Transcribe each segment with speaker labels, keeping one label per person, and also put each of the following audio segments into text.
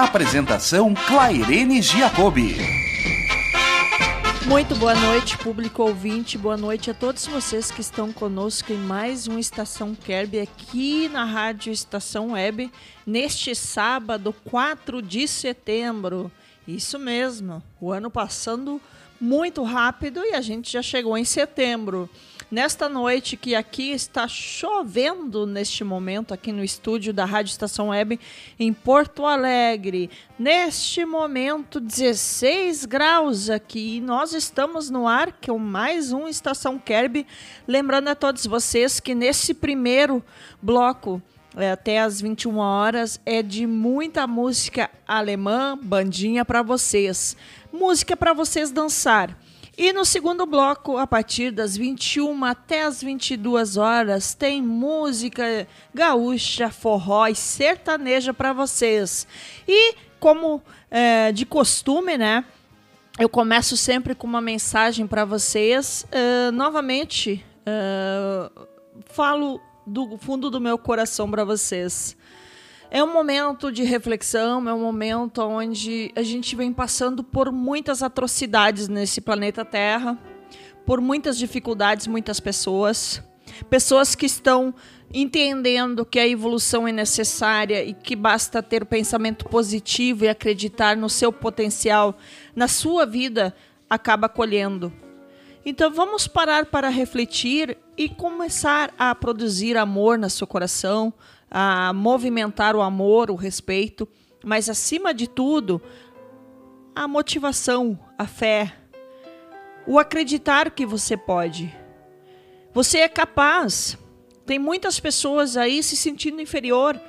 Speaker 1: Apresentação Clairene Giacobbe.
Speaker 2: Muito boa noite, público ouvinte. Boa noite a todos vocês que estão conosco em mais um Estação Kerb aqui na Rádio Estação Web, neste sábado, 4 de setembro. Isso mesmo, o ano passando muito rápido e a gente já chegou em setembro. Nesta noite que aqui está chovendo neste momento aqui no estúdio da Rádio Estação Web em Porto Alegre. Neste momento 16 graus aqui e nós estamos no ar que é mais um Estação Kerb. Lembrando a todos vocês que nesse primeiro bloco é, até as 21 horas é de muita música alemã, bandinha para vocês. Música para vocês dançar. E no segundo bloco, a partir das 21 até as 22 horas, tem música gaúcha, forró e sertaneja para vocês. E como é, de costume, né? Eu começo sempre com uma mensagem para vocês. Uh, novamente, uh, falo do fundo do meu coração para vocês. É um momento de reflexão, é um momento onde a gente vem passando por muitas atrocidades nesse planeta Terra, por muitas dificuldades, muitas pessoas, pessoas que estão entendendo que a evolução é necessária e que basta ter pensamento positivo e acreditar no seu potencial, na sua vida, acaba colhendo. Então vamos parar para refletir e começar a produzir amor no seu coração, a movimentar o amor, o respeito, mas acima de tudo, a motivação, a fé, o acreditar que você pode. Você é capaz. Tem muitas pessoas aí se sentindo inferior,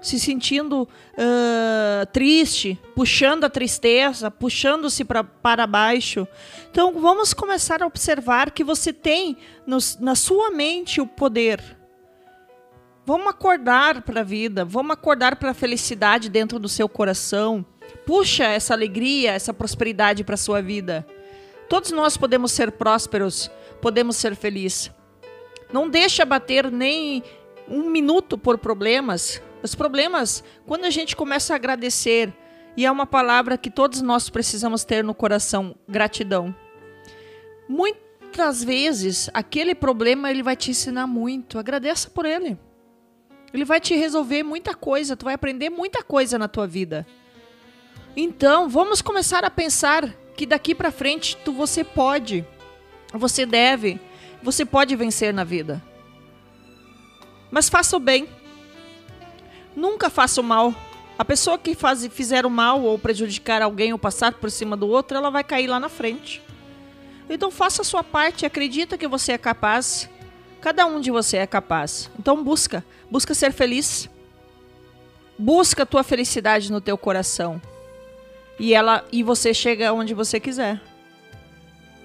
Speaker 2: se sentindo uh, triste, puxando a tristeza, puxando-se para baixo. Então vamos começar a observar que você tem no, na sua mente o poder Vamos acordar para a vida, vamos acordar para a felicidade dentro do seu coração. Puxa essa alegria, essa prosperidade para a sua vida. Todos nós podemos ser prósperos, podemos ser felizes. Não deixa bater nem um minuto por problemas. Os problemas, quando a gente começa a agradecer, e é uma palavra que todos nós precisamos ter no coração, gratidão. Muitas vezes, aquele problema ele vai te ensinar muito. Agradeça por ele. Ele vai te resolver muita coisa, tu vai aprender muita coisa na tua vida. Então, vamos começar a pensar que daqui para frente tu você pode, você deve, você pode vencer na vida. Mas faça o bem. Nunca faça o mal. A pessoa que faz, fizer o mal ou prejudicar alguém ou passar por cima do outro, ela vai cair lá na frente. Então faça a sua parte, acredita que você é capaz. Cada um de você é capaz. Então busca, busca ser feliz. Busca a tua felicidade no teu coração. E ela e você chega onde você quiser.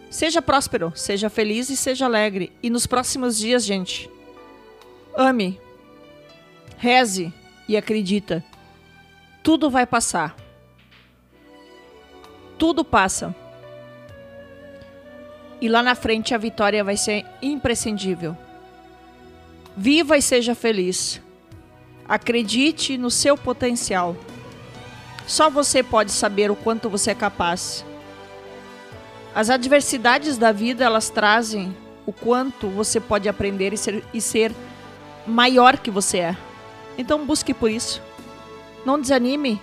Speaker 2: Seja próspero, seja feliz e seja alegre. E nos próximos dias, gente, ame, reze e acredita. Tudo vai passar. Tudo passa. E lá na frente a vitória vai ser imprescindível. Viva e seja feliz. Acredite no seu potencial. Só você pode saber o quanto você é capaz. As adversidades da vida, elas trazem o quanto você pode aprender e ser, e ser maior que você é. Então busque por isso. Não desanime.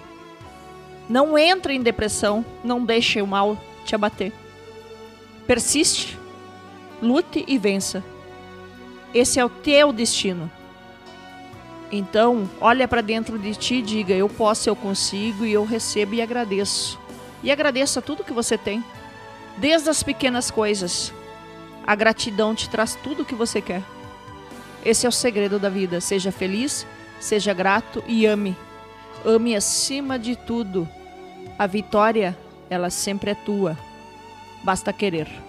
Speaker 2: Não entre em depressão. Não deixe o mal te abater. Persiste. Lute e vença. Esse é o teu destino. Então, olha para dentro de ti e diga: Eu posso, eu consigo e eu recebo e agradeço. E agradeça tudo que você tem, desde as pequenas coisas. A gratidão te traz tudo o que você quer. Esse é o segredo da vida. Seja feliz, seja grato e ame. ame acima de tudo. A vitória, ela sempre é tua. Basta querer.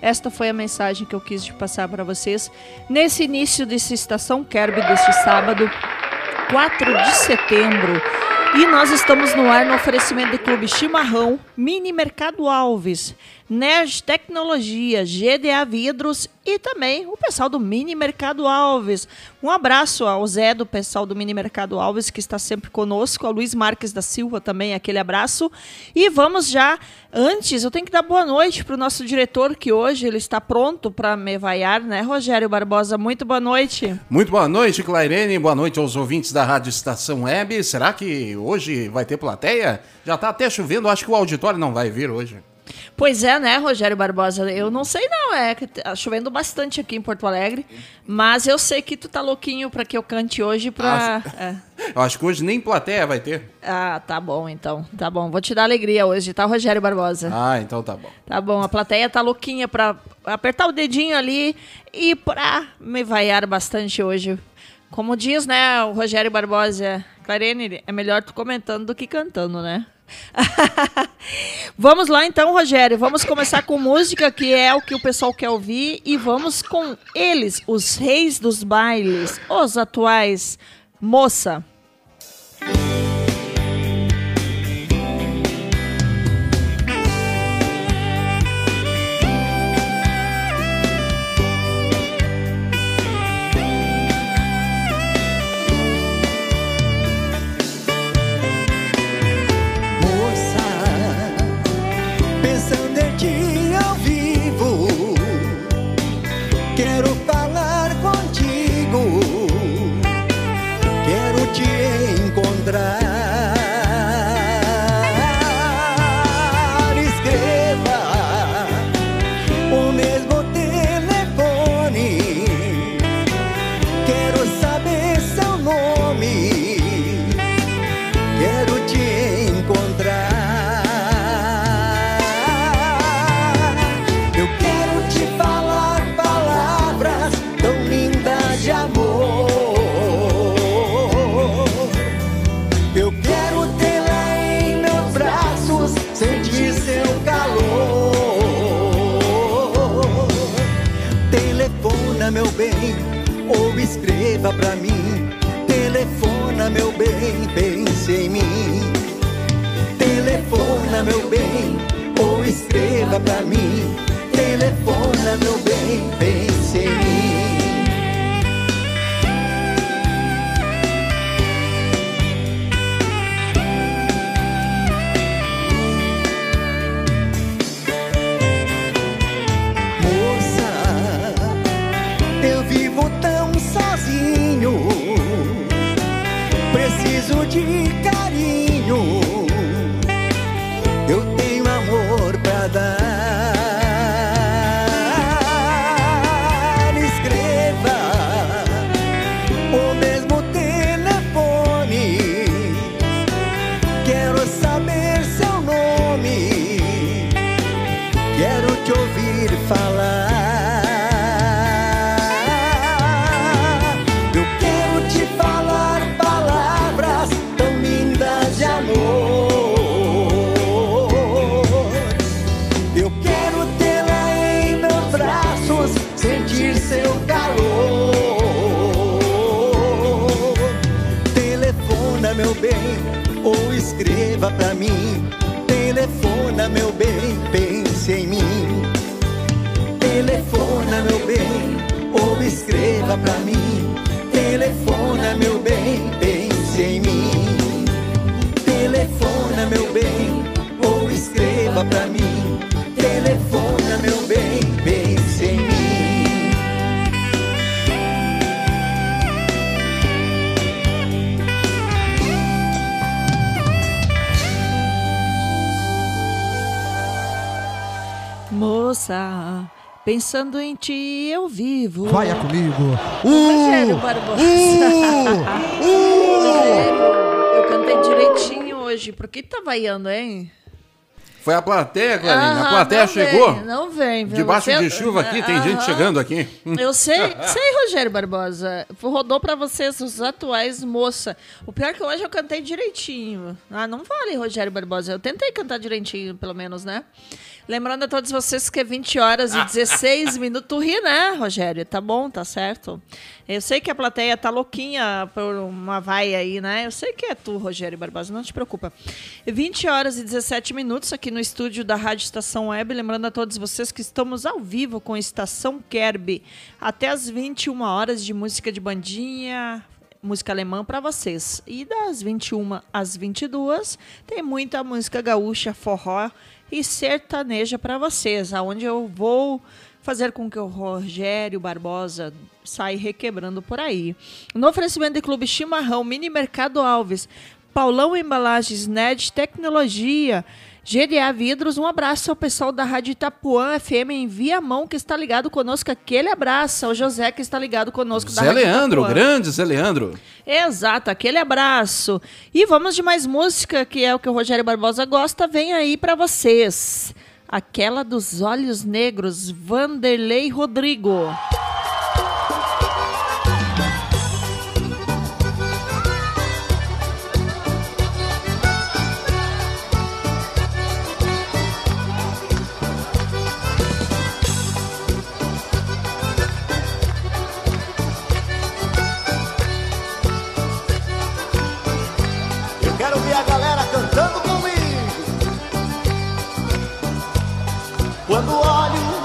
Speaker 2: Esta foi a mensagem que eu quis te passar para vocês nesse início dessa estação Kerb deste sábado, 4 de setembro. E nós estamos no ar no oferecimento do Clube Chimarrão, Mini Mercado Alves, Nerd Tecnologia, GDA Vidros e também o pessoal do Mini Mercado Alves. Um abraço ao Zé do pessoal do Mini Mercado Alves que está sempre conosco, ao Luiz Marques da Silva também, aquele abraço. E vamos já, antes, eu tenho que dar boa noite para o nosso diretor que hoje ele está pronto para me vaiar, né, Rogério Barbosa? Muito boa noite.
Speaker 3: Muito boa noite, Clairene. Boa noite aos ouvintes da Rádio Estação Web. Será que hoje vai ter plateia? Já está até chovendo, acho que o auditório não vai vir hoje.
Speaker 2: Pois é, né, Rogério Barbosa? Eu não sei não, é que tá chovendo bastante aqui em Porto Alegre, mas eu sei que tu tá louquinho para que eu cante hoje pra...
Speaker 3: Acho... É. Eu acho que hoje nem plateia vai ter.
Speaker 2: Ah, tá bom então, tá bom. Vou te dar alegria hoje, tá, Rogério Barbosa?
Speaker 3: Ah, então tá bom.
Speaker 2: Tá bom, a plateia tá louquinha pra apertar o dedinho ali e pra me vaiar bastante hoje. Como diz, né, o Rogério Barbosa, Clarene, é melhor tu comentando do que cantando, né? vamos lá então, Rogério. Vamos começar com música, que é o que o pessoal quer ouvir. E vamos com eles, os reis dos bailes, os atuais. Moça.
Speaker 4: Escreva pra mim. Telefona, meu bem, pense em mim. Telefona, meu bem, ou escreva pra mim. Telefona, meu bem, pense em mim. Escreva pra mim. Telefona, meu bem, pense em mim. Telefona, meu bem, ou escreva pra mim. Telefona, meu bem, pense em mim. Telefona, meu bem, ou escreva pra mim.
Speaker 2: Pensando em ti, eu vivo.
Speaker 5: Vai comigo.
Speaker 2: Uh, Rogério Barbosa. Uh, uh. Eu cantei direitinho hoje. Por que tá vaiando, hein?
Speaker 3: Foi a plateia, Clarinha. a
Speaker 2: Aham,
Speaker 3: plateia
Speaker 2: não
Speaker 3: chegou.
Speaker 2: Vem, não vem. viu?
Speaker 3: Debaixo
Speaker 2: Você-
Speaker 3: de chuva aqui, tem gente chegando aqui.
Speaker 2: Eu sei, sei, Rogério Barbosa. Rodou pra vocês os atuais moça. O pior é que hoje eu cantei direitinho. Ah, não vale, Rogério Barbosa. Eu tentei cantar direitinho, pelo menos, né? Lembrando a todos vocês que é 20 horas e 16 minutos. Tu ri, né, Rogério? Tá bom, tá certo. Eu sei que a plateia tá louquinha por uma vaia aí, né? Eu sei que é tu, Rogério Barbosa, não te preocupa. 20 horas e 17 minutos aqui no estúdio da Rádio Estação Web. Lembrando a todos vocês que estamos ao vivo com Estação Kerb até as 21 horas de música de bandinha, música alemã para vocês. E das 21 às 22 tem muita música gaúcha, forró e sertaneja para vocês, aonde eu vou fazer com que o Rogério Barbosa saia requebrando por aí. No oferecimento de Clube Chimarrão, Mini Mercado Alves, Paulão Embalagens, NED Tecnologia, GDA Vidros, um abraço ao pessoal da Rádio Itapuã FM em Viamão, que está ligado conosco. Aquele abraço ao José, que está ligado conosco da
Speaker 3: Zé
Speaker 2: Rádio
Speaker 3: Leandro,
Speaker 2: Itapuã.
Speaker 3: grande Zé Leandro.
Speaker 2: Exato, aquele abraço. E vamos de mais música, que é o que o Rogério Barbosa gosta, vem aí pra vocês. Aquela dos olhos negros, Vanderlei Rodrigo.
Speaker 4: Cantando comigo. Quando olho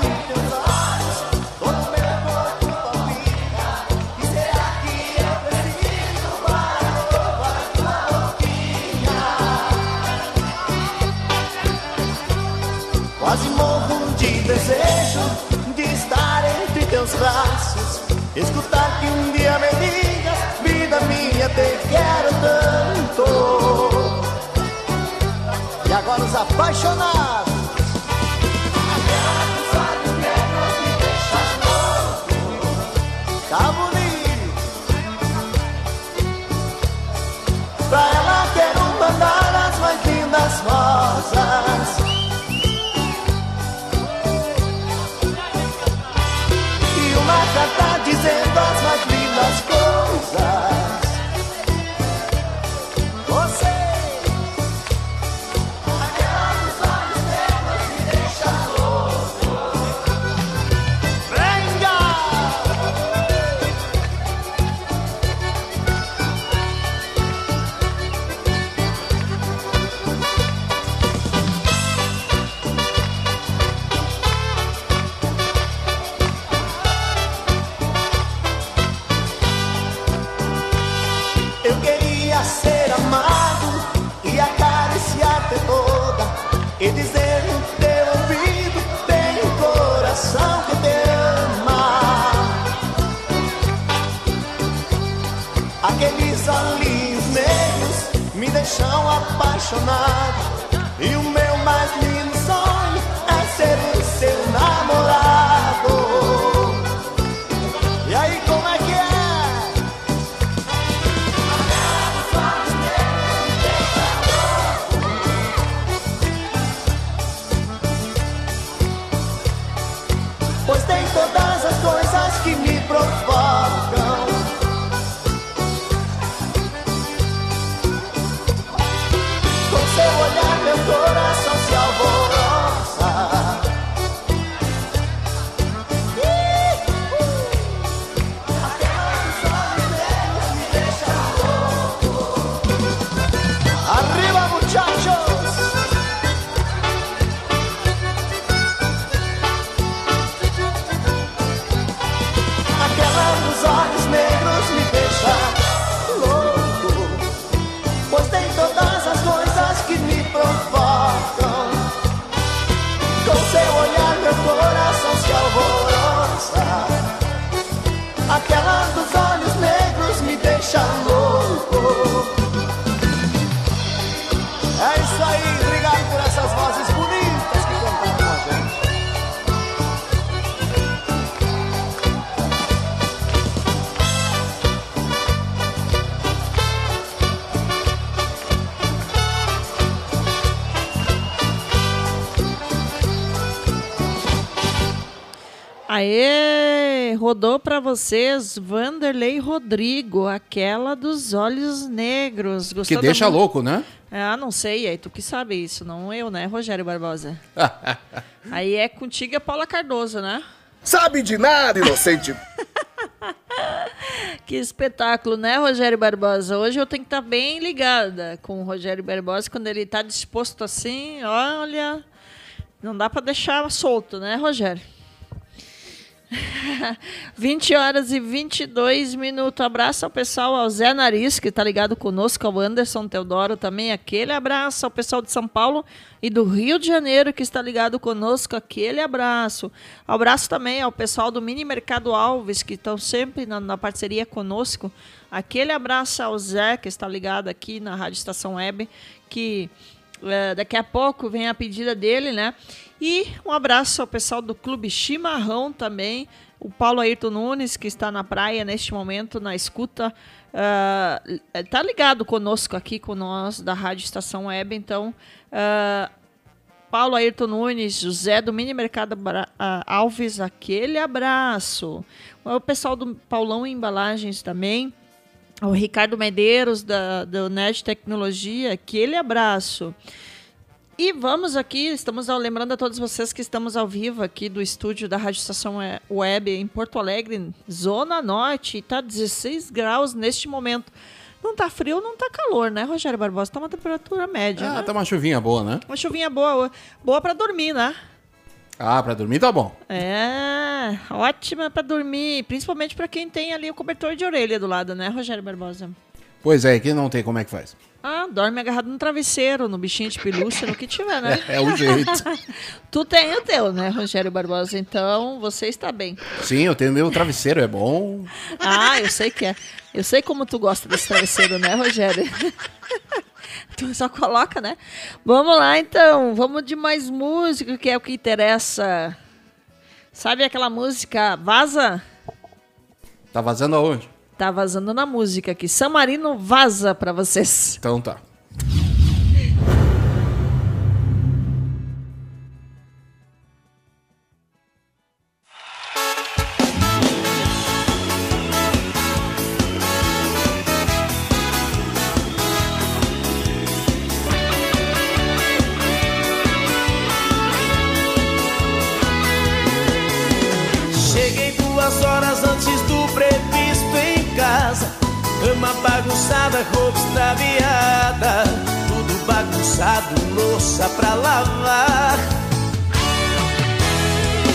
Speaker 4: apaixonados. Tá bonito. Pra ela quero mandar as mais lindas rosas. E uma carta dizendo
Speaker 2: Aê, rodou pra vocês Vanderlei Rodrigo, aquela dos olhos negros.
Speaker 6: Que
Speaker 2: Gostou da
Speaker 6: deixa
Speaker 2: mu-
Speaker 6: louco, né?
Speaker 2: Ah, não sei, aí tu que sabe isso, não eu, né, Rogério Barbosa? aí é contigo a Paula Cardoso, né?
Speaker 4: Sabe de nada, inocente.
Speaker 2: Que espetáculo, né, Rogério Barbosa? Hoje eu tenho que estar bem ligada com o Rogério Barbosa quando ele está disposto assim, olha, não dá para deixar solto, né, Rogério? 20 horas e 22 minutos. Abraço ao pessoal, ao Zé Nariz, que está ligado conosco, ao Anderson Teodoro também. Aquele abraço ao pessoal de São Paulo e do Rio de Janeiro, que está ligado conosco. Aquele abraço. Abraço também ao pessoal do Mini Mercado Alves, que estão sempre na, na parceria conosco. Aquele abraço ao Zé, que está ligado aqui na Rádio Estação Web, que é, daqui a pouco vem a pedida dele, né? E um abraço ao pessoal do Clube Chimarrão também. O Paulo Ayrton Nunes, que está na praia neste momento, na escuta. ah, tá ligado conosco aqui, com nós da Rádio Estação Web. Então, ah, Paulo Ayrton Nunes, José do Mini Mercado Alves, aquele abraço. O pessoal do Paulão Embalagens também. O Ricardo Medeiros, da, do Net Tecnologia, aquele abraço. E vamos aqui, estamos ao- lembrando a todos vocês que estamos ao vivo aqui do estúdio da Rádio Estação We- Web em Porto Alegre, Zona Norte, está 16 graus neste momento. Não tá frio, não tá calor, né, Rogério Barbosa? Tá uma temperatura média,
Speaker 6: Ah,
Speaker 2: né?
Speaker 6: tá uma chuvinha boa, né?
Speaker 2: Uma chuvinha boa, boa para dormir, né?
Speaker 6: Ah, pra dormir tá bom.
Speaker 2: É, ótima para dormir, principalmente para quem tem ali o cobertor de orelha do lado, né, Rogério Barbosa?
Speaker 6: Pois é, aqui não tem como é que faz.
Speaker 2: Ah, dorme agarrado no travesseiro, no bichinho de pelúcia, no que tiver, né?
Speaker 6: É o jeito.
Speaker 2: tu tem o teu, né, Rogério Barbosa? Então, você está bem.
Speaker 6: Sim, eu tenho meu travesseiro, é bom.
Speaker 2: Ah, eu sei que é. Eu sei como tu gosta desse travesseiro, né, Rogério? tu só coloca, né? Vamos lá, então. Vamos de mais música, que é o que interessa. Sabe aquela música Vaza?
Speaker 6: Tá vazando aonde?
Speaker 2: Tá vazando na música aqui. San Marino vaza pra vocês.
Speaker 6: Então tá.
Speaker 7: Roupa extraviada. Tudo bagunçado, louça pra lavar.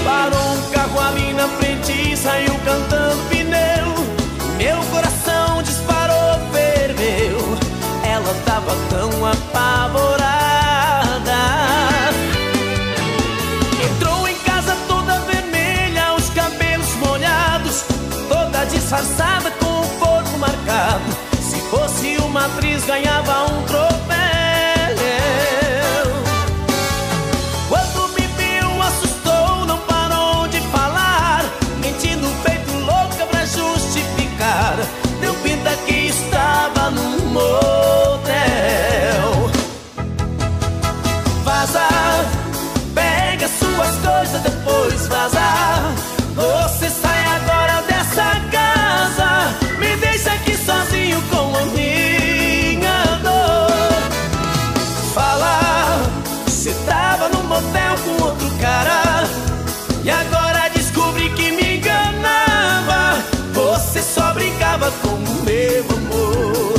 Speaker 7: Parou um carro ali na frente e saiu cantando pneu. Meu coração disparou, ferveu. Ela tava tão apavorada. Entrou em casa toda vermelha, os cabelos molhados, toda disfarçada atriz, ganhava um com meu amor.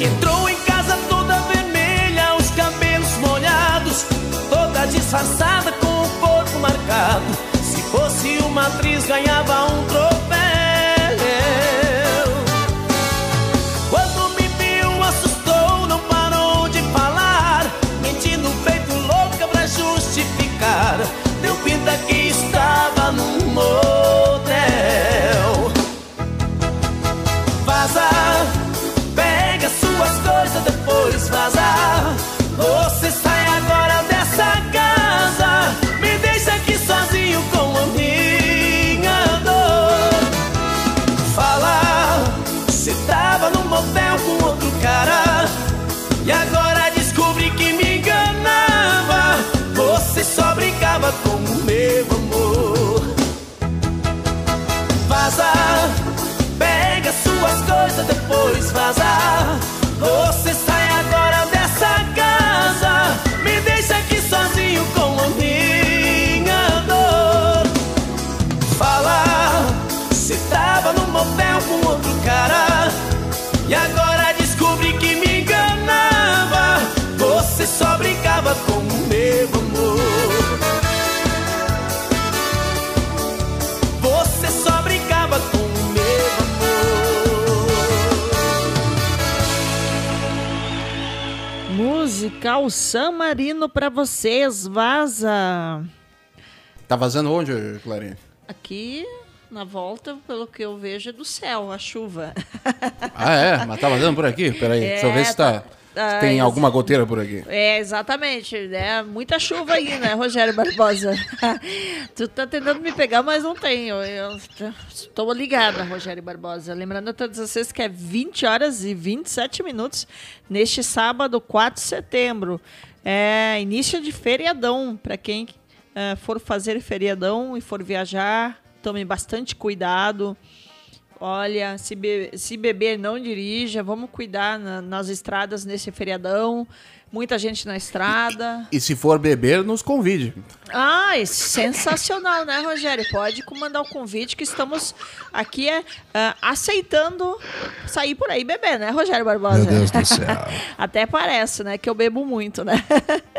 Speaker 7: Entrou em casa toda vermelha, os cabelos molhados, toda disfarçada com o
Speaker 8: meu amor. Você só brincava com o meu amor.
Speaker 2: Musical San Marino pra vocês, vaza.
Speaker 3: Tá vazando onde, Clarinha?
Speaker 2: Aqui na volta, pelo que eu vejo, é do céu a chuva.
Speaker 3: Ah, é? Mas tá vazando por aqui? Peraí, deixa eu ver se, tá,
Speaker 2: tá-
Speaker 3: se tem alguma goteira por aqui.
Speaker 2: É, exatamente. É muita chuva aí, né, Rogério Barbosa? tu tá tentando me pegar, mas não tem. Eu, tô ligada, Rogério Barbosa. Lembrando a todos vocês que é 20 horas e 27 minutos neste sábado, 4 de setembro. É início de feriadão. Para quem eh, for fazer feriadão e for viajar, tome bastante cuidado. Olha, se, be- se beber, não dirija. Vamos cuidar na- nas estradas nesse feriadão. Muita gente na estrada.
Speaker 3: E se for beber, nos convide.
Speaker 2: Ah, é sensacional, né, Rogério? Pode mandar o convite que estamos aqui é, ah, aceitando sair por aí beber, né, Rogério Barbosa?
Speaker 9: Meu Deus do céu.
Speaker 2: Até parece, né, que eu bebo muito, né?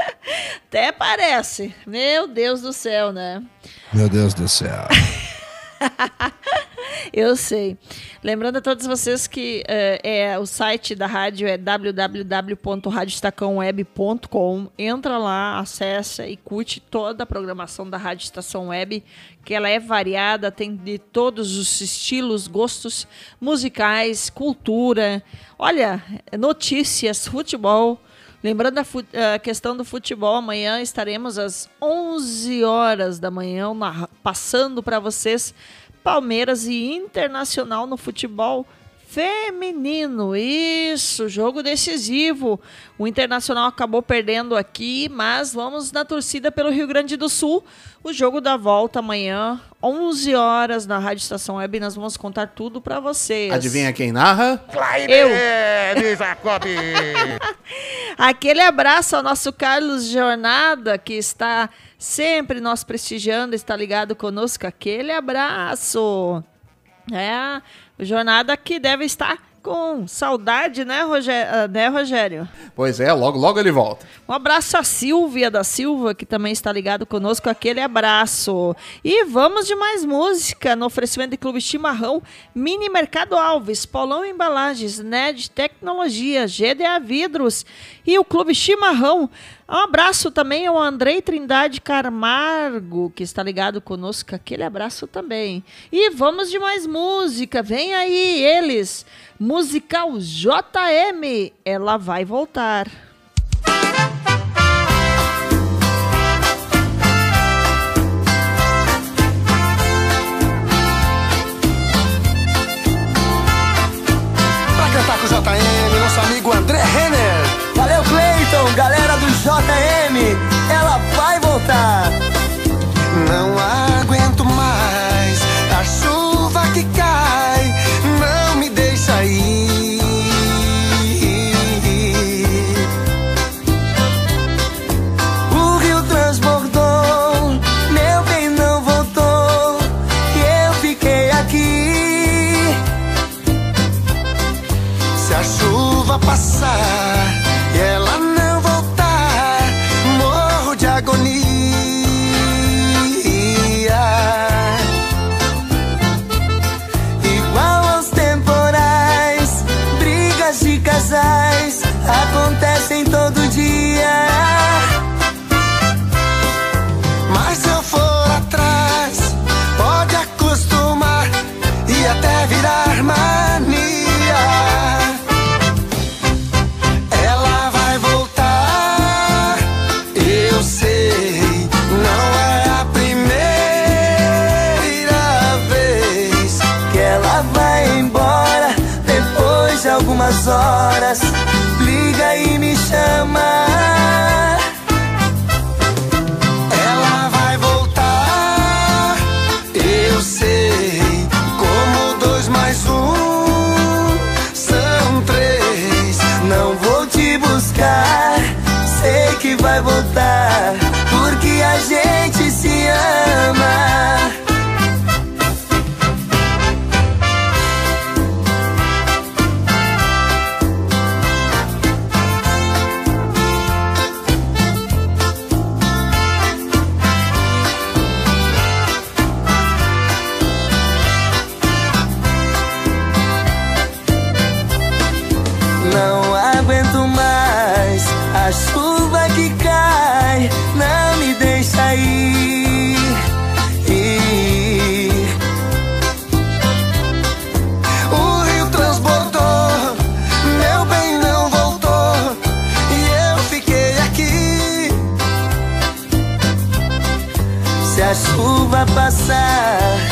Speaker 2: Até parece. Meu Deus do céu, né?
Speaker 9: Meu Deus do céu.
Speaker 2: Eu sei. Lembrando a todos vocês que eh, é, o site da rádio é www.radiostacãoweb.com. Entra lá, acessa e curte toda a programação da Rádio Estação Web, que ela é variada, tem de todos os estilos, gostos musicais, cultura, olha, notícias, futebol. Lembrando a, a questão do futebol, amanhã estaremos às 11 horas da manhã passando para vocês Palmeiras e Internacional no futebol feminino. Isso, jogo decisivo. O Internacional acabou perdendo aqui, mas vamos na torcida pelo Rio Grande do Sul. O jogo da volta amanhã, 11 horas na Rádio Estação Web, nós vamos contar tudo para vocês.
Speaker 3: Adivinha quem narra?
Speaker 2: Eu. Aquele abraço ao nosso Carlos Jornada, que está sempre nos prestigiando, está ligado conosco. Aquele abraço. É, Jornada que deve estar com saudade, né, Rogério? né, Rogério?
Speaker 3: Pois é, logo, logo ele volta.
Speaker 2: Um abraço a Silvia da Silva, que também está ligado conosco. Aquele abraço. E vamos de mais música no oferecimento de Clube Chimarrão, Mini Mercado Alves, Paulão Embalagens, NED Tecnologia, GDA Vidros e o Clube Chimarrão. Um abraço também ao Andrei Trindade Carmargo, que está ligado conosco. Aquele abraço também. E vamos de mais música. Vem aí eles. Musical JM. Ela vai voltar.
Speaker 5: Pra cantar com o JM, nosso amigo André Renner.
Speaker 4: JM, ela vai voltar.
Speaker 5: Não aguento mais a chuva que cai, não me deixa ir.
Speaker 4: O rio transbordou, meu bem não voltou, e eu fiquei aqui.
Speaker 5: Se a chuva passar vai voltar,
Speaker 10: passar,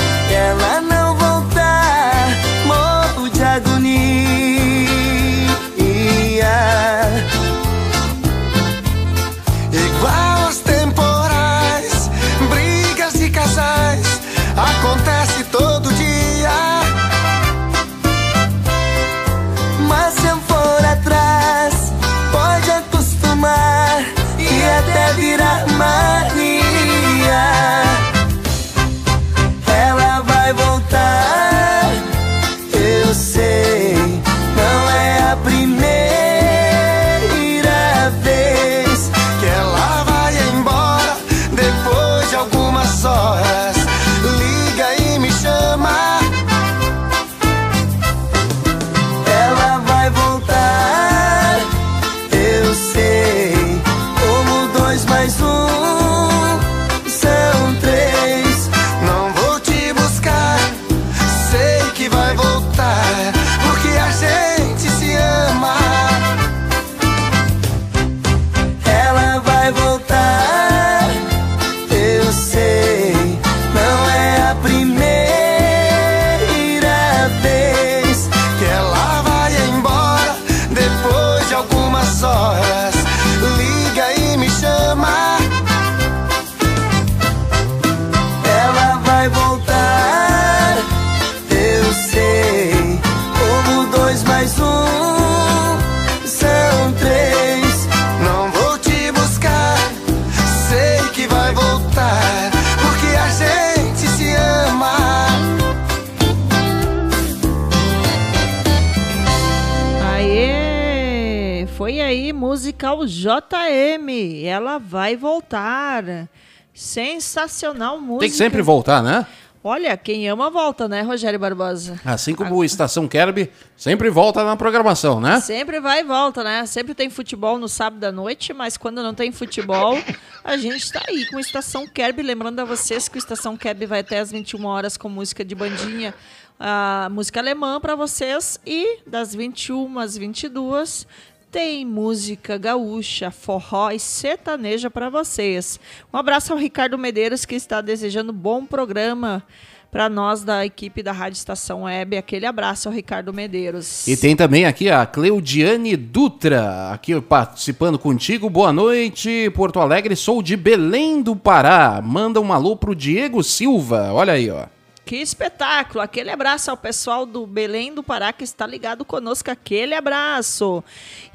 Speaker 2: Sensacional música.
Speaker 6: Tem que sempre voltar, né?
Speaker 2: Olha, quem ama volta, né, Rogério Barbosa?
Speaker 6: Assim como o Estação Kerb sempre volta na programação, né?
Speaker 2: Sempre vai e volta, né? Sempre tem futebol no sábado à noite, mas quando não tem futebol, a gente está aí com o Estação Kerb. Lembrando a vocês que o Estação Kerb vai até às 21 horas com música de bandinha, a música alemã para vocês. E das 21 às 22 tem música gaúcha, forró e sertaneja para vocês. Um abraço ao Ricardo Medeiros, que está desejando bom programa para nós da equipe da Rádio Estação Web. Aquele abraço ao Ricardo Medeiros.
Speaker 6: E tem também aqui a Cleudiane Dutra, aqui participando contigo. Boa noite, Porto Alegre. Sou de Belém do Pará. Manda um alô pro Diego Silva. Olha aí, ó.
Speaker 2: Que espetáculo! Aquele abraço ao pessoal do Belém do Pará que está ligado conosco. Aquele abraço!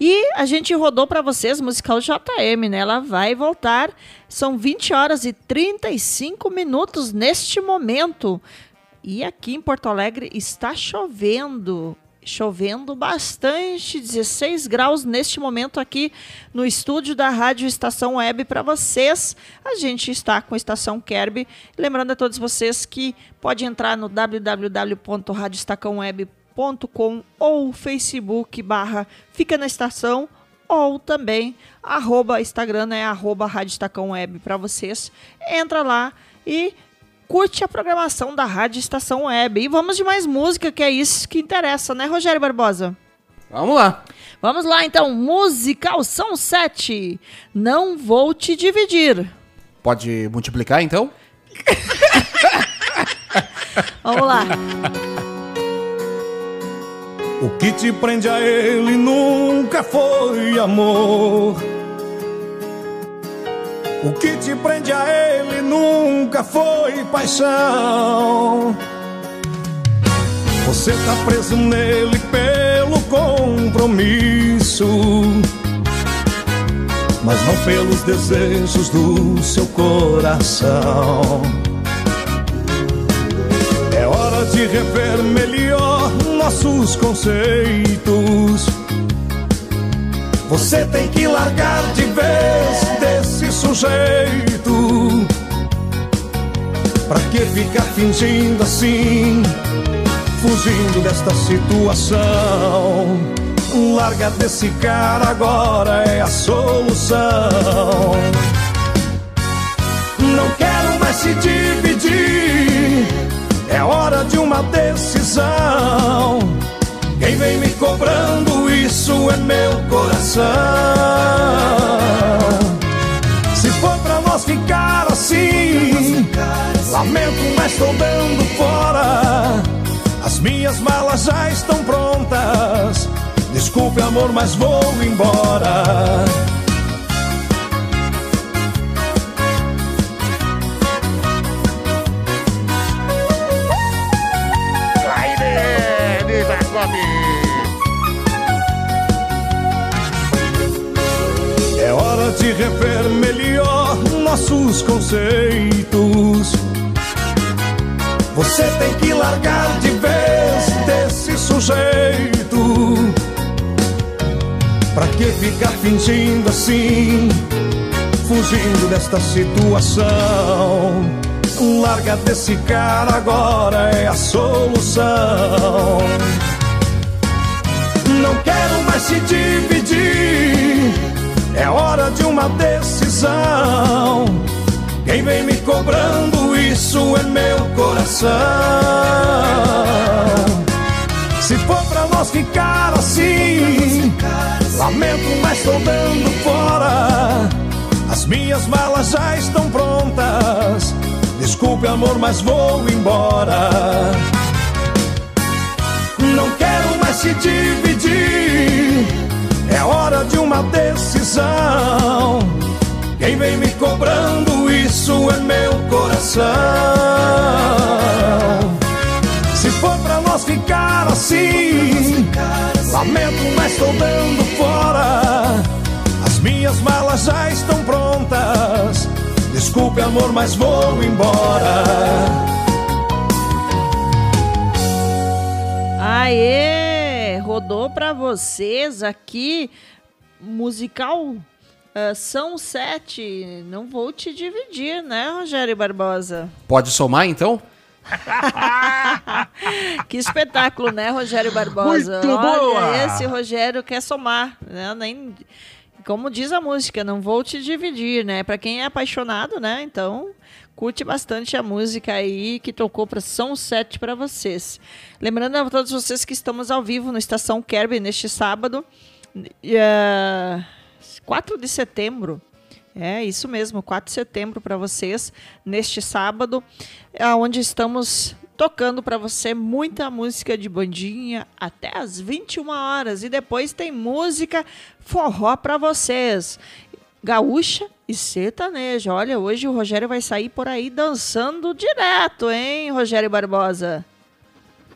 Speaker 2: E a gente rodou para vocês musical JM, né? Ela vai voltar. São 20 horas e 35 minutos neste momento. E aqui em Porto Alegre está chovendo. Chovendo bastante, 16 graus neste momento aqui no estúdio da Rádio Estação Web para vocês. A gente está com a Estação Kerb. Lembrando a todos vocês que pode entrar no www.radiostacãoweb.com ou Facebook barra Fica na Estação ou também arroba Instagram, né? Arroba Rádio Estacão Web para vocês. Entra lá e curte a programação da Rádio Estação Web. E vamos de mais música, que é isso que interessa, né, Rogério Barbosa?
Speaker 6: Vamos lá.
Speaker 2: Vamos lá, então. Musical São 7. Não vou te dividir.
Speaker 6: Pode multiplicar, então?
Speaker 2: Vamos lá.
Speaker 11: O que te prende a ele nunca foi amor. O que te prende a ele nunca foi paixão. Você tá preso nele pelo compromisso. mas não pelos desejos do seu coração. É hora de rever melhor nossos conceitos. Você tem que largar de vez desse sujeito. Pra que ficar fingindo assim? Fugindo desta situação. Larga desse cara agora é a solução. Não quero mais se dividir. É hora de uma decisão. Quem vem me cobrando isso é meu coração. Se for pra nós ficar assim, lamento, mas estou dando fora. As minhas malas já estão prontas. Desculpe, amor, mas vou embora. De rever melhor nossos conceitos. Você tem que largar de vez desse sujeito. Pra que ficar fingindo assim? Fugindo desta situação. Larga desse cara agora é a solução. Não quero mais se dividir. É hora de uma decisão. Quem vem me cobrando isso é meu coração. Se for pra nós ficar assim, lamento, mas estou dando fora. As minhas malas já estão prontas. Desculpe, amor, mas vou embora. Não quero mais se dividir. É hora de uma decisão. Quem vem me cobrando isso é meu coração. Se for pra nós ficar assim, lamento, mas estou dando fora. As minhas malas já estão prontas. Desculpe, amor, mas vou embora.
Speaker 2: Aê! Rodou pra vocês aqui musical ah, são sete. Não vou te dividir, né, Rogério Barbosa?
Speaker 6: Pode somar então?
Speaker 2: que espetáculo, né, Rogério Barbosa?
Speaker 6: Muito
Speaker 2: Olha,
Speaker 6: boa!
Speaker 2: esse Rogério quer somar, né? Nem, como diz a música, não vou te dividir, né? Para quem é apaixonado, né? Então, curte bastante a música aí que tocou para São Sete para vocês. Lembrando a todos vocês que estamos ao vivo no Estação Kerby neste sábado, dia 4 de setembro. É isso mesmo, 4 de setembro para vocês, neste sábado, onde estamos tocando para você muita música de bandinha até às 21 horas. E depois tem música forró para vocês. Gaúcha e sertaneja. Olha, hoje o Rogério vai sair por aí dançando direto, hein, Rogério Barbosa?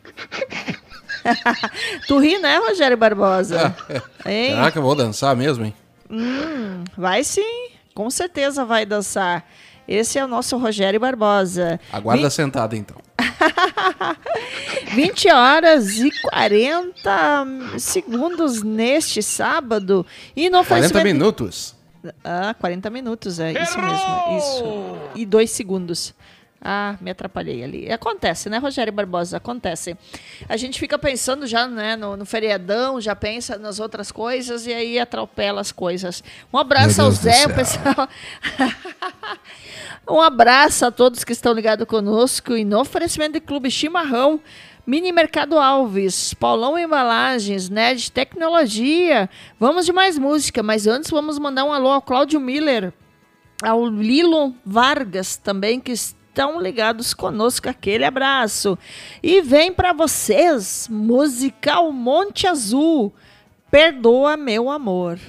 Speaker 2: tu ri, né, Rogério Barbosa? Hein?
Speaker 6: Será que eu vou dançar mesmo, hein?
Speaker 2: Hum, vai sim, com certeza vai dançar. Esse é o nosso Rogério Barbosa.
Speaker 6: Aguarda
Speaker 2: Vi-
Speaker 6: sentada então.
Speaker 2: 20 horas e 40 segundos neste sábado. E no
Speaker 6: 40
Speaker 2: oferecimento-
Speaker 6: minutos.
Speaker 2: Ah, 40 minutos, é isso mesmo. Isso. E dois segundos. Ah, me atrapalhei ali. Acontece, né, Rogério Barbosa? Acontece. A gente fica pensando já né, no, no feriadão, já pensa nas outras coisas e aí atropela as coisas. Um abraço ao
Speaker 12: do
Speaker 2: Zé, o pessoal. um abraço a todos que estão ligados conosco e no oferecimento de Clube Chimarrão. Mini Mercado Alves, Paulão Embalagens, Ned Tecnologia. Vamos de mais música, mas antes vamos mandar um alô ao Cláudio Miller, ao Lilo Vargas também, que estão ligados conosco. Aquele abraço. E vem para vocês, musical Monte Azul. Perdoa meu amor.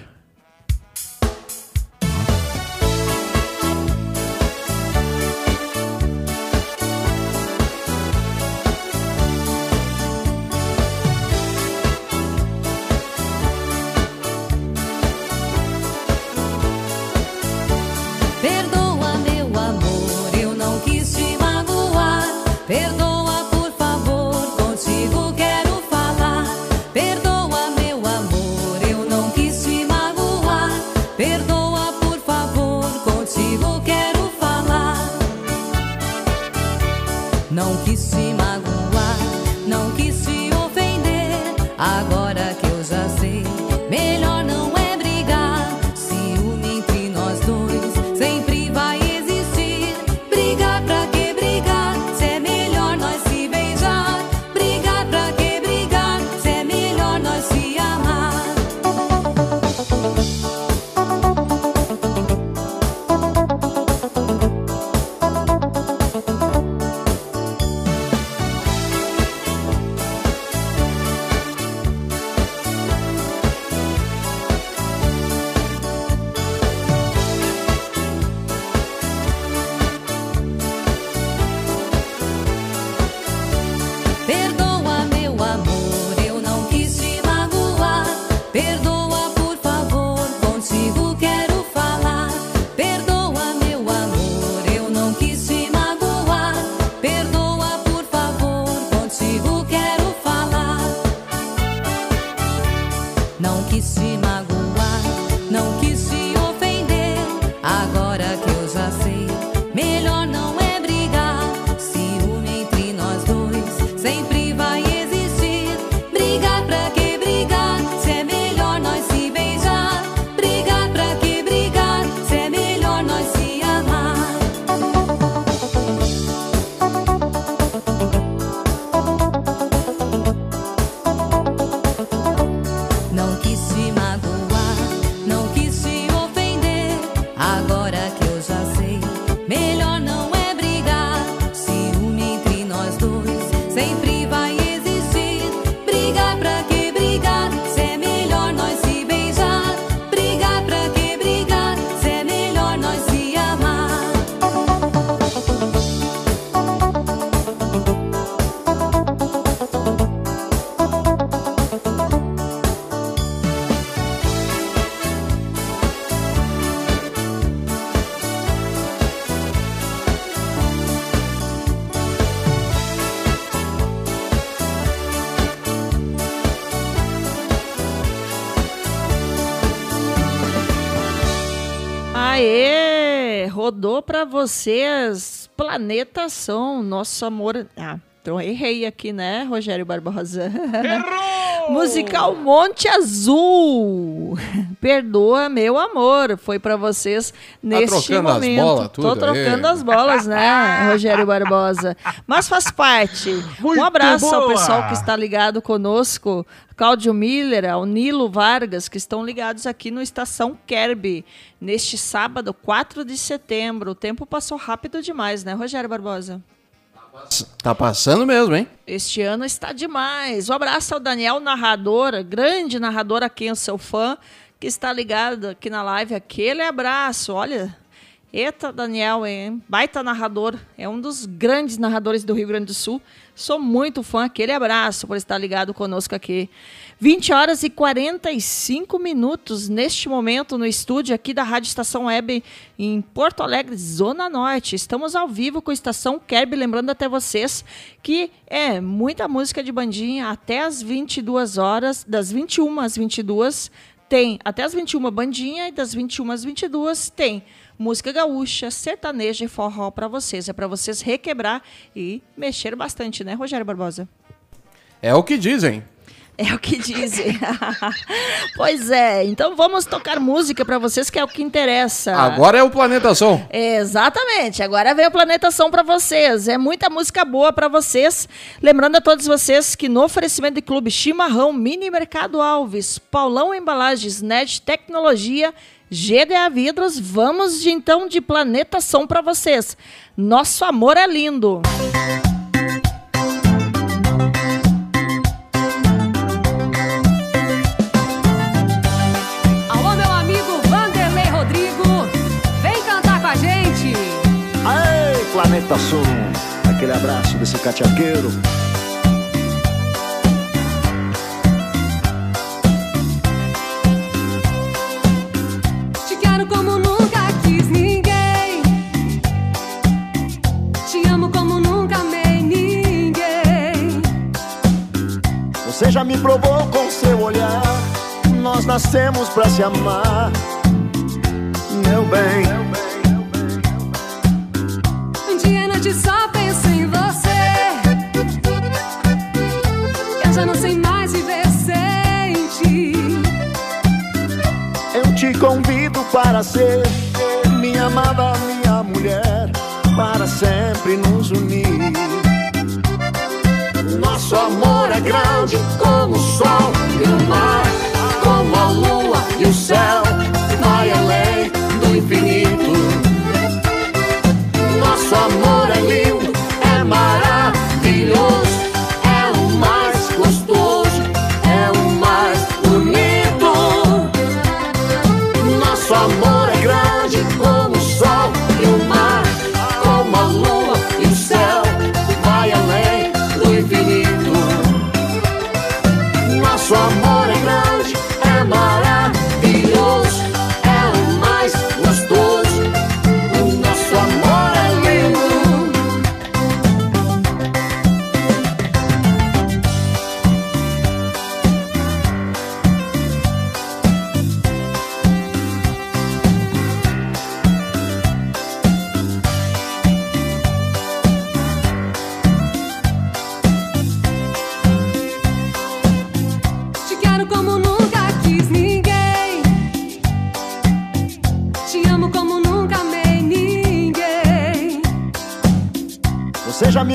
Speaker 13: Pra
Speaker 2: vocês Planetação, nosso amor. Ah, então errei aqui, né, Rogério Barbosa? Errou! Musical Monte Azul. Perdoa, meu amor. Foi pra vocês neste
Speaker 3: trocando as
Speaker 2: momento.
Speaker 3: bolas, tudo
Speaker 2: Tô trocando
Speaker 3: aí.
Speaker 2: as bolas, né, Rogério Barbosa? Mas faz parte. um abraço ao
Speaker 14: boa!
Speaker 2: pessoal que está ligado conosco. Cláudio Miller, ao Nilo Vargas, que estão ligados aqui no Estação Kerby, neste sábado, 4 de setembro. O tempo passou rápido demais, né, Rogério Barbosa?
Speaker 3: Tá passando mesmo, hein?
Speaker 2: Este ano está demais. Um abraço ao Daniel Narrador, grande narrador aqui, o seu fã, que está ligado aqui na live. Aquele abraço, olha. Eita, Daniel, hein? baita narrador. É um dos grandes narradores do Rio Grande do Sul. Sou muito fã. Aquele abraço por estar ligado conosco aqui. 20 horas e 45 minutos neste momento no estúdio aqui da Rádio Estação Web em Porto Alegre, Zona Norte. Estamos ao vivo com a Estação Kerb, lembrando até vocês que é muita música de bandinha até as 22 horas, das 21 às 22 tem até as 21 bandinha e das 21 às 22 tem música gaúcha, sertaneja e forró para vocês. É para vocês requebrar e mexer bastante, né, Rogério Barbosa?
Speaker 3: É o que dizem.
Speaker 2: É o que dizem. pois é, então vamos tocar música para vocês, que é o que interessa.
Speaker 3: Agora é o Planeta Som.
Speaker 2: Exatamente. Agora vem o Planetação para vocês. É muita música boa para vocês. Lembrando a todos vocês que no oferecimento de Clube Chimarrão, Mini Mercado Alves, Paulão Embalagens, Net Tecnologia, GDA Vidros, vamos de então de Planetação para vocês. Nosso amor é lindo.
Speaker 13: Alô, Te amo como nunca amei ninguém.
Speaker 15: Você já me provou com seu olhar. Nós nascemos pra se amar. Meu bem.
Speaker 13: Um dia só penso em você. Eu já não sei mais viver sem ti.
Speaker 15: Eu te convido para ser minha amada, minha mulher, para sempre nos unir. Nosso amor é grande como o sol e o mar, como a lua e o céu, vai além do infinito. Nosso amor é lindo, é maravilhoso,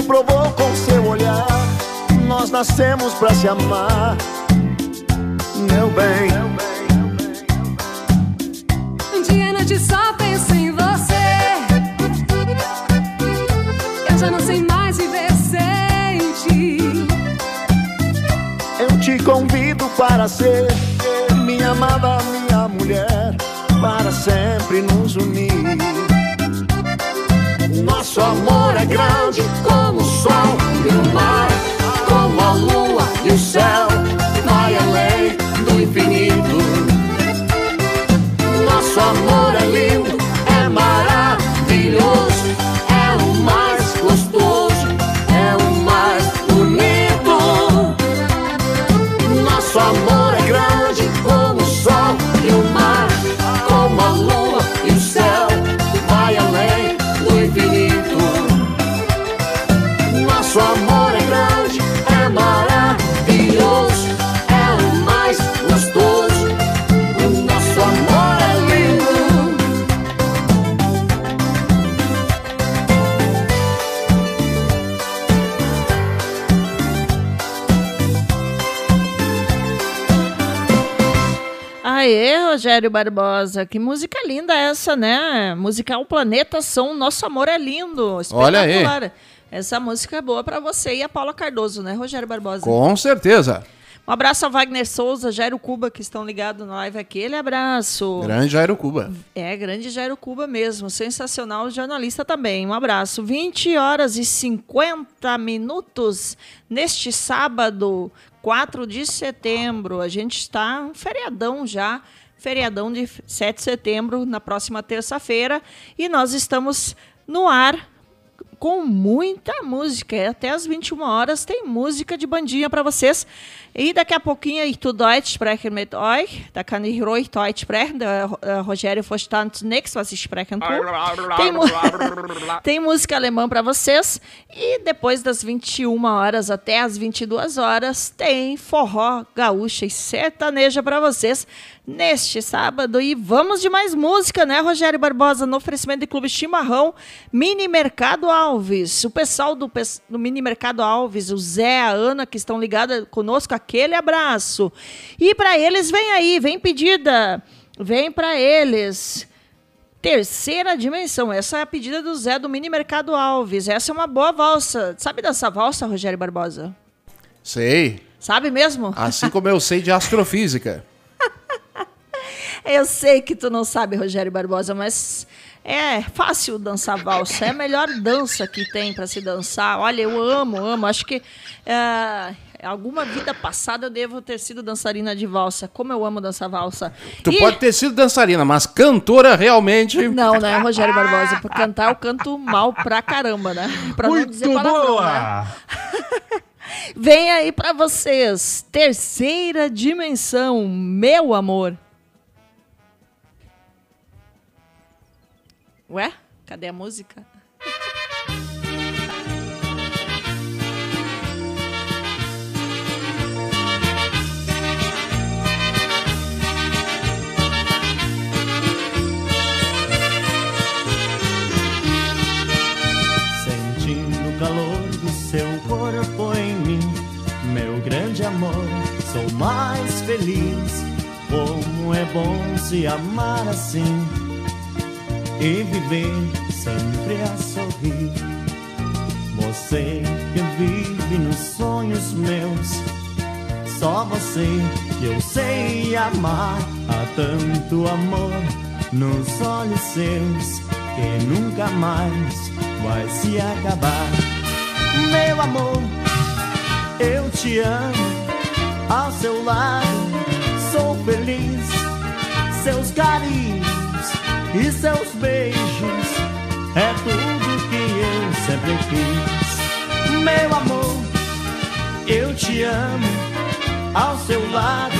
Speaker 15: provou com seu olhar. Nós nascemos pra se amar, meu bem.
Speaker 13: Dia e noite só penso
Speaker 16: em você. Eu
Speaker 15: já não sei mais viver sem ti. Eu te convido para ser minha amada, minha mulher, para sempre nos unir. Nosso amor é grande como o sol e o mar, como a lua e o céu, vai além do infinito. Nosso amor
Speaker 2: Rogério Barbosa, que música linda essa, né? Musical Planeta Som, Nosso Amor é Lindo.
Speaker 6: Olha aí.
Speaker 2: Essa música é boa pra você e a Paula Cardoso, né, Rogério Barbosa?
Speaker 6: Com certeza.
Speaker 2: Um abraço ao Wagner Souza, Jairo Cuba, que estão ligados na live aqui. Aquele abraço.
Speaker 6: Grande Jairo Cuba.
Speaker 2: É, grande Jairo Cuba mesmo. Sensacional jornalista também. Um abraço. 20 horas e 50 minutos neste sábado, 4 de setembro. A gente está um feriadão já. Feriadão de 7 de setembro, na próxima terça-feira. E nós estamos no ar com muita música. Até às 21 horas tem música de bandinha para vocês. E daqui a pouquinho, ich tu Deutsch sprechen mit euch. Da kann ich ruhig Deutsch sprechen. Der äh, Rogério verstand nichts, was ich sprechen tue. Tem, tem música alemã para vocês. E depois das 21 horas até as 22 horas, tem forró, gaúcha e sertaneja para vocês neste sábado. E vamos de mais música, né, Rogério Barbosa? No oferecimento do Clube Chimarrão, Mini Mercado Alves. O pessoal do, do Mini Mercado Alves, o Zé, a Ana, que estão ligados conosco, aquele abraço. E para eles, vem aí, vem pedida. Vem para eles. Terceira dimensão. Essa é a pedida do Zé do Mini Mercado Alves. Essa é uma boa valsa. Sabe dessa valsa, Rogério Barbosa?
Speaker 6: Sei.
Speaker 2: Sabe mesmo?
Speaker 6: Assim como eu sei de astrofísica.
Speaker 2: Eu sei que tu não sabe, Rogério Barbosa, mas é fácil dançar valsa. É a melhor dança que tem para se dançar. Olha, eu amo, amo. Acho que é, alguma vida passada eu devo ter sido dançarina de valsa. Como eu amo dançar valsa.
Speaker 6: Tu
Speaker 2: E-
Speaker 6: pode ter sido dançarina, mas cantora realmente.
Speaker 2: Não, né, Rogério Barbosa? Por cantar eu canto mal pra caramba, né? Pra não dizer palavrão, né? Vem aí pra vocês, terceira dimensão, meu amor. Ué? Cadê a música?
Speaker 17: Sentindo o calor do seu corpo em mim, meu grande amor, sou mais feliz. Como é bom se amar assim e viver sempre a sorrir. Você que vive nos sonhos meus, só você que eu sei amar. Há tanto amor nos olhos seus que nunca mais vai se acabar. Meu amor, eu te amo. Ao seu lado sou feliz. Seus carinhos e seus beijos é tudo que eu sempre quis. Meu amor, eu te amo. Ao seu lado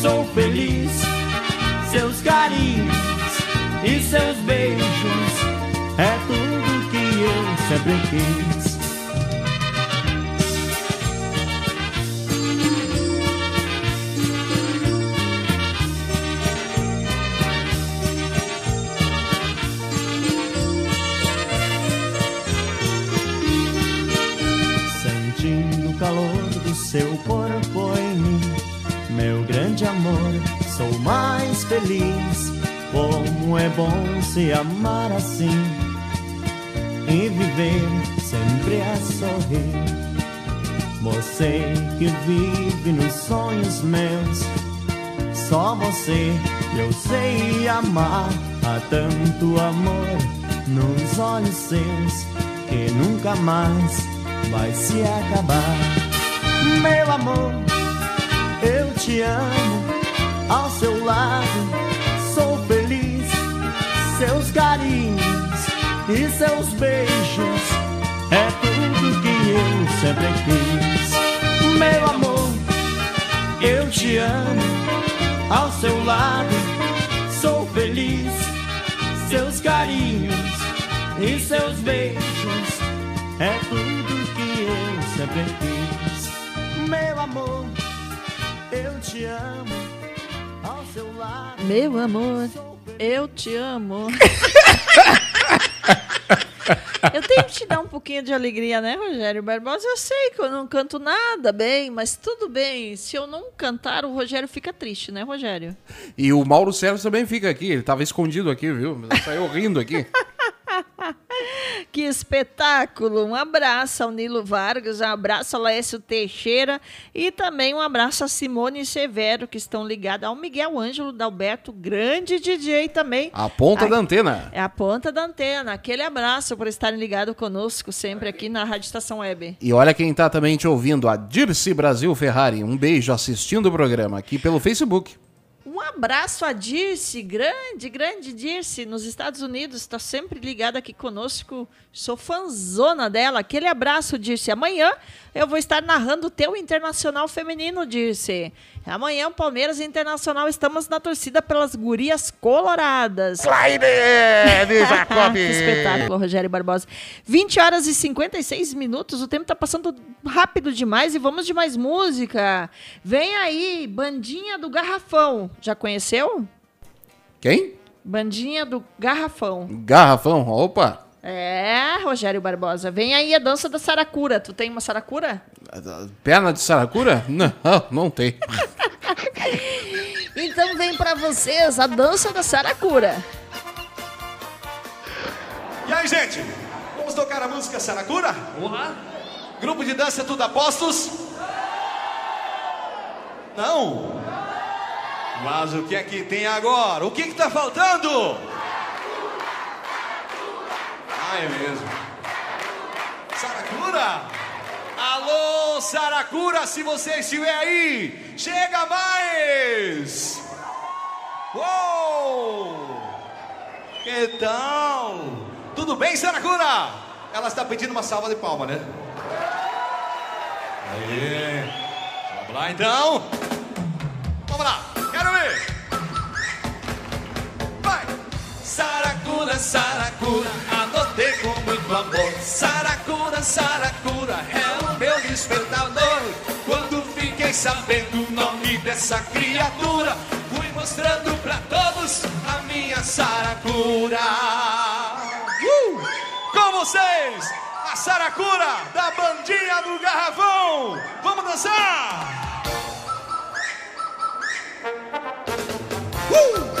Speaker 17: sou feliz. Seus carinhos e seus beijos é tudo que eu sempre quis. Seu corpo em mim, meu grande amor, sou mais feliz. Como é bom se amar assim e viver sempre a sorrir. Você que vive nos sonhos meus. Só você eu sei amar. Há tanto amor nos olhos seus que nunca mais vai se acabar. Meu amor, eu te amo ao seu lado. Sou feliz, seus carinhos e seus beijos é tudo que eu sempre quis. Meu amor, eu te amo ao seu lado. Sou feliz, seus carinhos e seus beijos é tudo que eu sempre quis. Meu amor, eu te amo ao seu lado.
Speaker 2: Meu amor, eu te amo. Eu tenho que te dar um pouquinho de alegria, né, Rogério Barbosa? Eu sei que eu não canto nada bem, mas tudo bem. Se eu não cantar, o Rogério fica triste, né, Rogério?
Speaker 3: E o Mauro Sérgio também fica aqui. Ele tava escondido aqui, viu? Saiu rindo aqui.
Speaker 2: Que espetáculo! Um abraço ao Nilo Vargas, um abraço ao Laércio Teixeira e também um abraço a Simone Severo, que estão ligados ao Miguel Ângelo Dalberto, grande DJ também.
Speaker 3: A ponta
Speaker 2: Ai,
Speaker 3: da antena.
Speaker 2: É a ponta da antena. Aquele abraço por estarem ligados conosco sempre aqui na Rádio Estação Web.
Speaker 3: E olha quem tá também te ouvindo, a Dirce Brasil Ferrari. Um beijo assistindo o programa aqui pelo Facebook.
Speaker 2: Um abraço a Dirce, grande, grande Dirce, nos Estados Unidos, está sempre ligada aqui conosco. Sou fanzona dela. Aquele abraço, Dirce. Amanhã eu vou estar narrando o teu Internacional Feminino, Dirce. Amanhã, Palmeiras Internacional, estamos na torcida pelas gurias coloradas.
Speaker 3: Claire Jacob.
Speaker 2: que espetáculo, Rogério Barbosa. 20 horas e 56 minutos, o tempo tá passando rápido demais e vamos de mais música. Vem aí, Bandinha do Garrafão. Já conheceu?
Speaker 3: Quem?
Speaker 2: Bandinha do Garrafão.
Speaker 3: Garrafão. Opa.
Speaker 2: É, Rogério Barbosa. Vem aí a dança da Saracura. Tu tem uma Saracura?
Speaker 3: Perna de saracura? Não, não tem.
Speaker 2: Então vem pra vocês a dança da Saracura.
Speaker 18: E aí, gente? Vamos tocar a música Saracura? Grupo de dança tudo apostos? Não? Mas o que é que tem agora? O que que tá faltando? Ah, é mesmo. Saracura? Alô, Saracura, se você estiver aí, chega mais! Uou! Que tal? Tudo bem, Saracura? Ela está pedindo uma salva de palma, né? Aí. Vamos lá, então. Vamos lá, quero ver. Vai! Saracura, Saracura, adotei com muito amor. Saracura, Saracura, é o meu despertador. Quando fiquei sabendo o nome dessa criatura, fui mostrando pra todos a minha Saracura. Uh! Com vocês, a Saracura da Bandinha do Garrafão. Vamos dançar! Uh!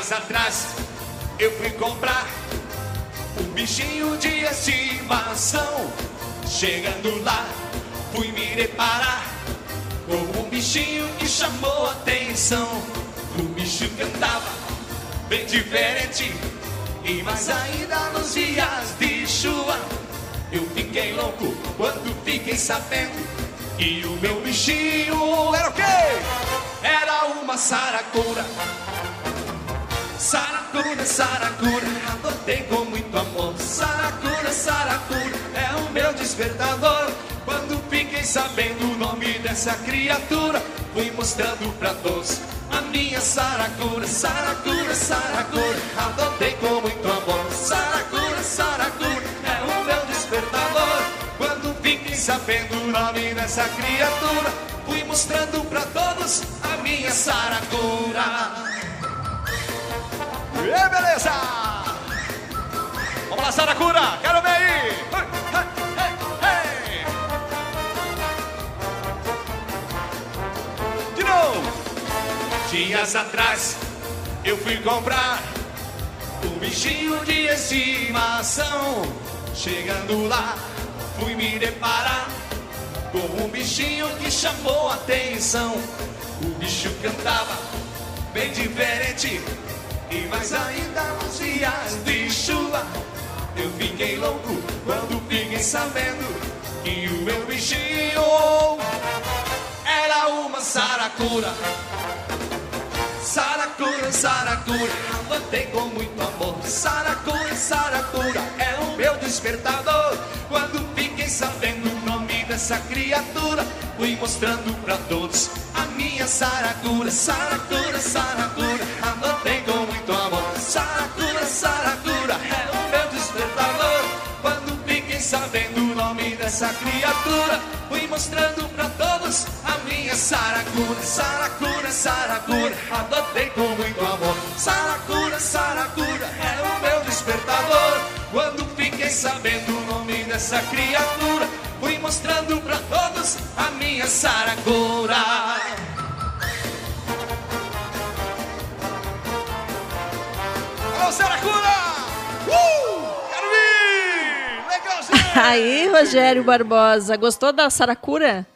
Speaker 18: Dias atrás eu fui comprar um bichinho de estimação. Chegando lá, fui me reparar com um bichinho que chamou atenção. O bicho cantava bem diferente e mais ainda nos dias de chuva. Eu fiquei louco quando fiquei sabendo que o meu bichinho era o quê? Era uma saracura. Saracura, Saracura, adotei com muito amor. Saracura, Saracura, é o meu despertador. Quando fiquei sabendo o nome dessa criatura, fui mostrando pra todos a minha Saracura. Saracura, Saracura, adotei com muito amor. Saracura, Saracura, é o meu despertador. Quando fiquei sabendo o nome dessa criatura, fui mostrando pra todos a minha Saracura. E beleza! Vamos lá, Saracura! Quero ver aí! De novo! Dias atrás eu fui comprar um bichinho de estimação. Chegando lá, fui me deparar com um bichinho que chamou atenção. O bicho cantava bem diferente e mais ainda nos dias de chuva. Eu fiquei louco quando fiquei sabendo que o meu bichinho era uma saracura. Saracura, saracura, levantei com muito amor. Saracura, saracura, é o meu despertador. Quando fiquei sabendo o nome dessa criatura, fui mostrando pra todos a minha saracura. Saracura, saracura, levantei com dessa criatura, fui mostrando pra todos a minha saracura. Saracura, saracura, adotei com muito amor. Saracura, saracura, é o meu despertador. Quando fiquei sabendo o nome dessa criatura, fui mostrando pra todos a minha saracura. Saracura! Uh!
Speaker 2: Aí, Rogério Barbosa, gostou da saracura?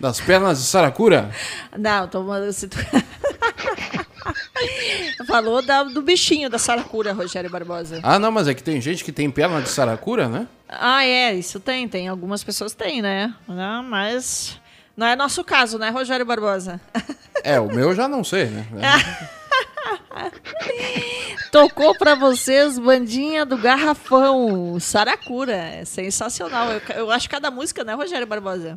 Speaker 3: Das pernas de Saracura?
Speaker 2: Não, tô se tu- Falou da- do bichinho da saracura, Rogério Barbosa.
Speaker 3: Ah, não, mas é que tem gente que tem perna de Saracura, né?
Speaker 2: Ah, é, isso tem, tem. Algumas pessoas têm, né? Não, mas não é nosso caso, né, Rogério Barbosa?
Speaker 3: É, o meu eu já não sei, né?
Speaker 2: Tocou pra vocês Bandinha do Garrafão, Saracura. É sensacional. Eu, eu acho cada música, né, Rogério Barbosa?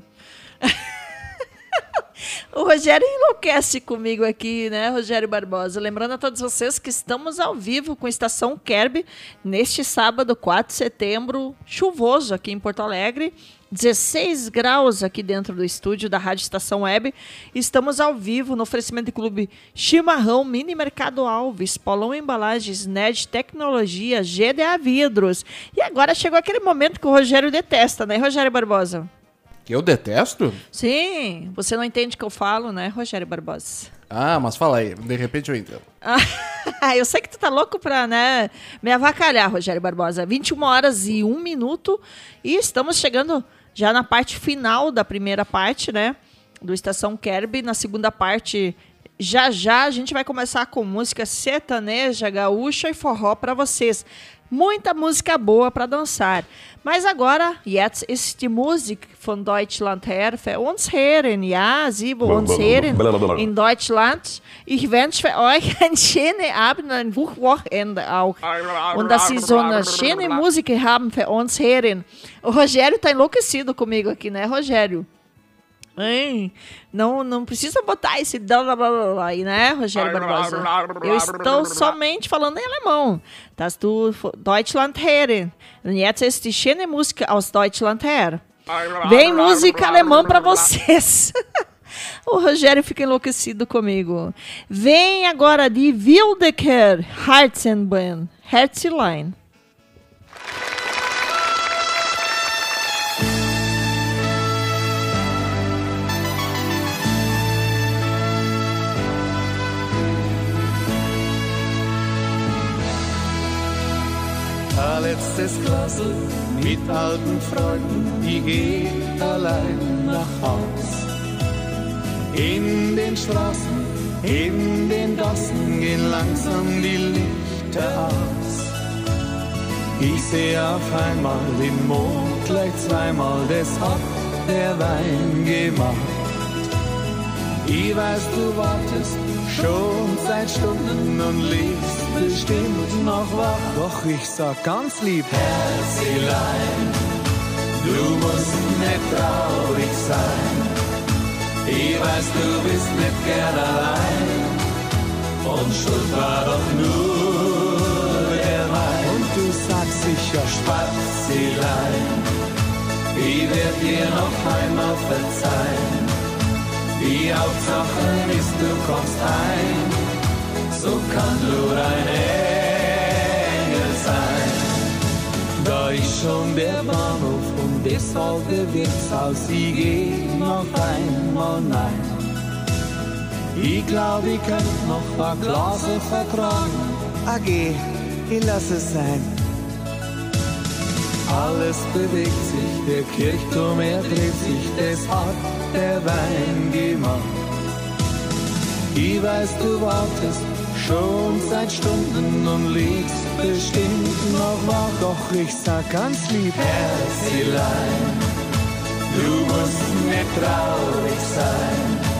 Speaker 2: O Rogério enlouquece comigo aqui, né, Rogério Barbosa? Lembrando a todos vocês que estamos ao vivo com Estação Kerb neste sábado, 4 de setembro, chuvoso aqui em Porto Alegre. 16 graus aqui dentro do estúdio da Rádio Estação Web. Estamos ao vivo no oferecimento do Clube Chimarrão, Mini Mercado Alves, Polão Embalagens, NED Tecnologia, GDA Vidros. E agora chegou aquele momento que o Rogério detesta, né, Rogério Barbosa?
Speaker 3: Que eu detesto?
Speaker 2: Sim, você não entende o que eu falo, né, Rogério Barbosa?
Speaker 3: Ah, mas fala aí, de repente eu entendo.
Speaker 2: Ah, eu sei que tu tá louco pra, né, me avacalhar, Rogério Barbosa. 21 horas e 1 minuto e estamos chegando já na parte final da primeira parte, né, do Estação Kerb. Na segunda parte, já já a gente vai começar com música sertaneja, gaúcha e forró pra vocês. Muita música boa para dançar. Mas agora, jetzt ist die Musik von Deutschland her für uns hören. Ja, Sie bei uns hören in Deutschland. Ich wünsche euch einen schönen Abend, ein Wochenende auch. Und dass Sie so eine schöne Musik haben für uns hören. O Rogério tá enlouquecido comigo aqui, né, Rogério? Hein? Não, não precisa botar esse blá blá blá blá aí, né, Rogério Barbosa? Eu estou somente falando em alemão. Dass du Deutschland hören. Und jetzt ist die schöne Musik aus Deutschland her. Vem música alemã para vocês. O Rogério fica enlouquecido comigo. Vem agora de Wildecker Herzenbahn, Herzlein.
Speaker 19: Letztes Glas mit alten Freunden, ich geh allein nach Haus. In den Straßen, in den Gassen gehen langsam die Lichter aus. Ich seh auf einmal den Mond gleich zweimal, das hat der Wein gemacht. Ich weiß, du wartest schon seit Stunden und liegst bestimmt noch wach. Doch ich sag ganz lieb, Herzelein, du musst nicht traurig sein. Ich weiß, du bist nicht gern allein. Und schuld war doch nur der Wein. Und du sagst sicher, Spazilein, ich werd dir noch einmal verzeihen. Die Hauptsache ist, du kommst heim, so kann nur ein Engel sein. Da ist schon der Bahnhof und das alte Wirtshaus, ich geh noch einmal nein. Ich glaub, ich könnt noch ein Glas vertragen. AG, ich lass es sein. Alles bewegt sich, der Kirchturm er dreht sich, das hat der Wein gemacht. Ich weiß, du wartest schon seit Stunden und liegst bestimmt noch wach, doch ich sag ganz lieb, Herzelein, du musst nicht traurig sein.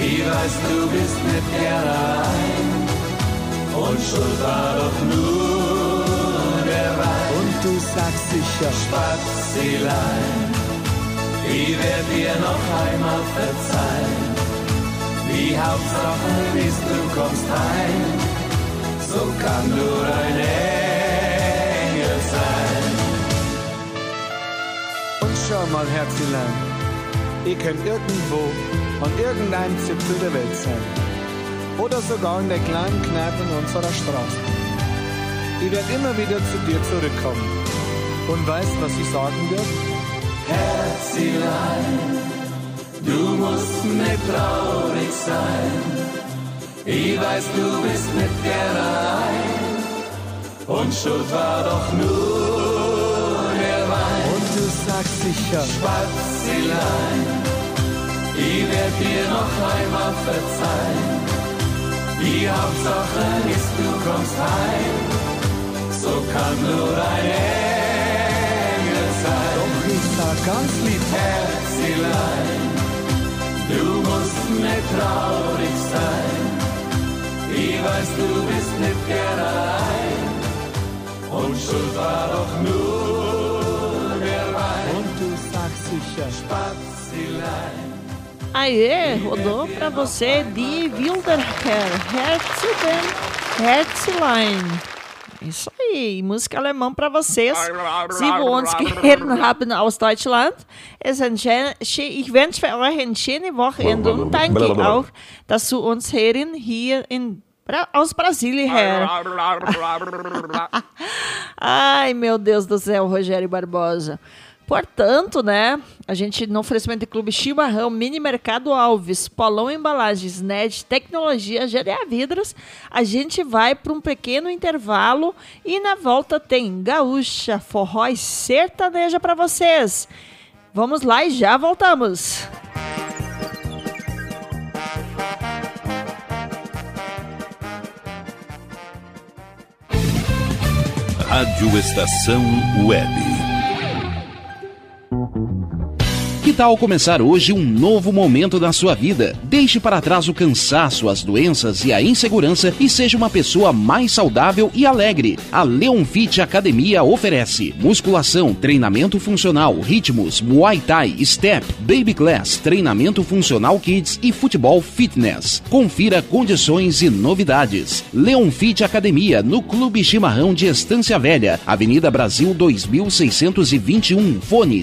Speaker 19: Ich weiß, du bist nicht gern allein und schuld war doch nur du sagst sicher, Spazilein, ich werd dir noch einmal verzeihen. Die Hauptsache ist, du kommst heim, so kann nur ein Engel sein. Und schau mal, Herzelein, ihr könnt irgendwo an irgendeinem Zipfel der Welt sein. Oder sogar in der kleinen Kneipe in unserer Straße. Ich werde immer wieder zu dir zurückkommen. Und weißt, was ich sagen wird? Herzelein. Du musst nicht traurig sein. Ich weiß, du bist nicht gern allein. Und schuld war doch nur der Wein. Und du sagst sicher, Spazilein, ich werd dir noch einmal verzeihen. Die Hauptsache ist, du kommst heim. So kann nur ein Engel sein. Doch ich sag ganz lieb, Herzelein. Du musst nicht traurig sein. Ich weiß, du bist nicht gern allein. Und schuld war doch nur der Wein. Und du sagst sicher, Spazilein.
Speaker 2: Aê, rodou pra você de Wilderker, Herzchen, Herzlein. Isso aí, música alemã pra vocês. Sie, wo uns gehört haben aus Deutschland. Es ein ich wünsche euch eine schöne Wochenende und danke auch, dass du uns hören hier in, aus Brasília. Ai, meu Deus do céu, Rogério Barbosa. Portanto, né, a gente no oferecimento de Clube Chimarrão, Mini Mercado Alves, Polão Embalagens, NED, Tecnologia, GDA Vidros, a gente vai para um pequeno intervalo e na volta tem gaúcha, forró e sertaneja para vocês. Vamos lá e já voltamos.
Speaker 20: Rádio Estação Web.
Speaker 3: Que tal começar hoje um novo momento da sua vida? Deixe para trás o cansaço, as doenças e a insegurança e seja uma pessoa mais saudável e alegre. A Leon Fit Academia oferece musculação, treinamento funcional, ritmos, muay thai, step, baby class, treinamento funcional kids e futebol fitness. Confira condições e novidades. Leon Fit Academia no Clube Chimarrão de Estância Velha, Avenida Brasil 2621, fone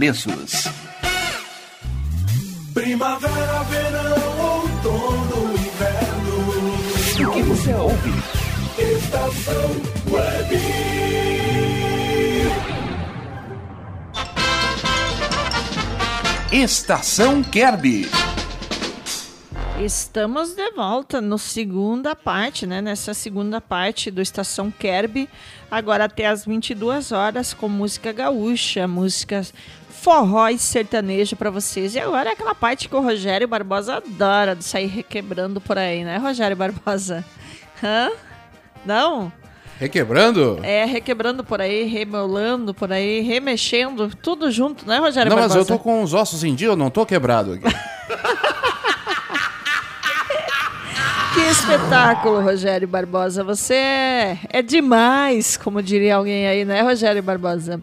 Speaker 21: Primavera, verão, outono, inverno.
Speaker 3: O que você ouve?
Speaker 21: Estação Web.
Speaker 3: Estação Kerby.
Speaker 2: Estamos de volta no segunda parte, né? Nessa segunda parte do Estação Kerby, agora até as 22 horas com música gaúcha, músicas forró e sertanejo para vocês. E agora é aquela parte que o Rogério Barbosa adora de sair requebrando por aí, né, Rogério Barbosa? Hã? Não?
Speaker 22: Requebrando?
Speaker 2: É, requebrando por aí, remelando por aí, remexendo, tudo junto, né, Rogério
Speaker 22: Não, mas
Speaker 2: Barbosa?
Speaker 22: eu tô com os ossos em dia, eu não tô quebrado aqui.
Speaker 2: Que espetáculo, Rogério Barbosa. Você é, é demais, como diria alguém aí, né, Rogério Barbosa?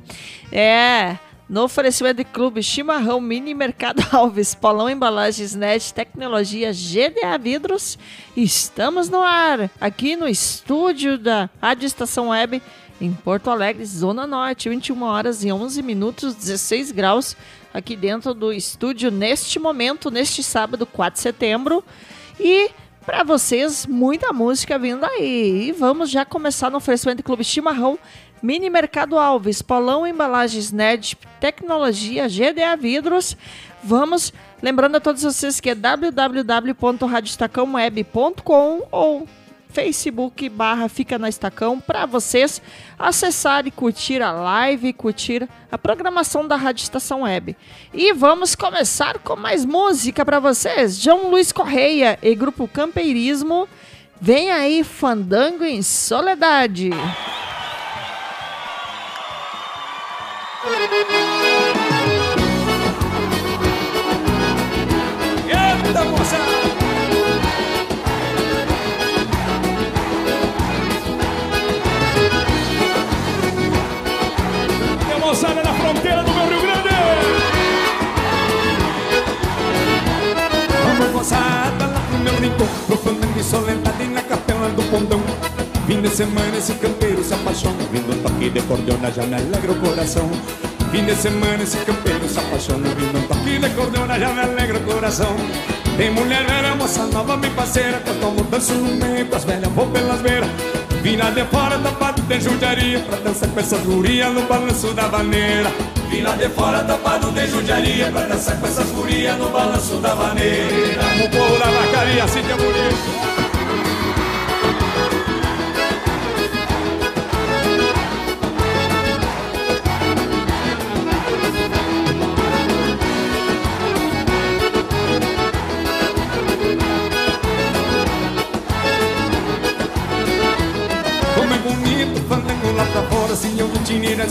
Speaker 2: É. No oferecimento de clube Chimarrão Mini Mercado Alves, Paulão Embalagens Net, Tecnologia GDA Vidros, estamos no ar, aqui no estúdio da Rádio Estação Web, em Porto Alegre, Zona Norte, 21 horas e 11 minutos, 16 graus, aqui dentro do estúdio, neste momento, neste sábado, 4 de setembro. E para vocês, muita música vindo aí. E vamos já começar no oferecimento do Clube Chimarrão, Mini Mercado Alves, Paulão Embalagens Nerd, Tecnologia, GDA Vidros. Vamos, lembrando a todos vocês que é www.radiostacãoweb.com ou Facebook barra Fica na Estacão para vocês acessar e curtir a live, curtir a programação da Rádio Estação Web. E vamos começar com mais música para vocês. João Luiz Correia e Grupo Campeirismo. Vem aí Fandango em Soledade.
Speaker 21: Eita, moçada! Moçada na fronteira do meu Rio Grande!
Speaker 23: Vamos moçada lá pro meu rincão Pro fandango e na capela do Pondão Fim de semana esse campeiro se apaixona Vindo toque de cordiona já me alegra o coração Fim de semana esse campeiro se apaixona Vindo um toque de cordiona já me alegra o coração Tem mulher velha, moça nova, bem parceira Que eu tomo danço no meio, com as velhas vou pelas beiras Vina de fora, tapado de judiaria Pra dançar com essas gurias no balanço da vaneira Vina de fora, tapado de judiaria Pra dançar com essas gurias no balanço da vaneira
Speaker 21: O povo da vacaria, assim que é bonito.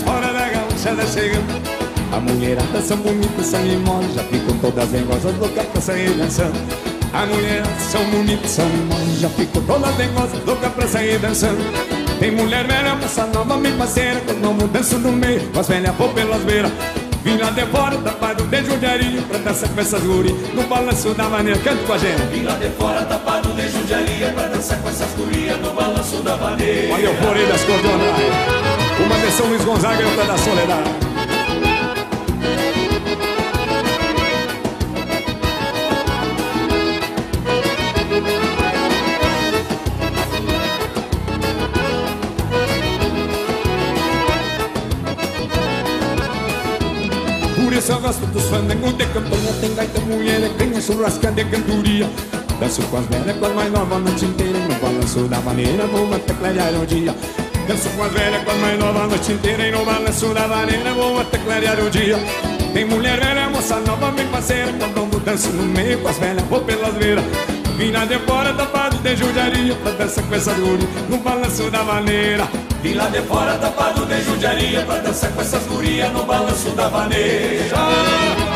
Speaker 23: Fora da gaúchada chegando A mulherada são bonitas, são mimosas Já ficam todas negosas, loucas pra sair dançando. A mulherada são bonitas, são mimosas Já ficam todas negosas, loucas pra sair dançando. Tem mulher velha, moça nova, bem parceira Com nome danço no meio, com as velhas vou pelas beiras. Vim lá de fora, tapado de judiaria Pra dançar com essas guri. No balanço da maneira Canta com a gente. Vim lá de fora, tapado de judiaria Pra dançar com essas gurias no balanço da maneira.
Speaker 21: Olha o forei das cordonais turma, atenção Luiz Gonzaga e da Soledade.
Speaker 23: Por essa raça dos fandangos de campanha Tem gaita, mulher, é canha, churrasca de cantoria Danço com as velhas, com as mais novas a noite inteira No balanço da maneira, vou até clarear o dia Danço com as velhas, com as mais novas a noite inteira E no balanço da vaneira vou até clarear o dia. Tem mulher velha, moça nova, bem parceira Quando danço no meio com as velhas, vou pelas beiras. Vim lá de fora, tapado de judiaria Pra dançar com essa guri no balanço da vaneira. Vim lá de fora, tapado de judiaria Pra dançar com essas gurias no balanço da vaneira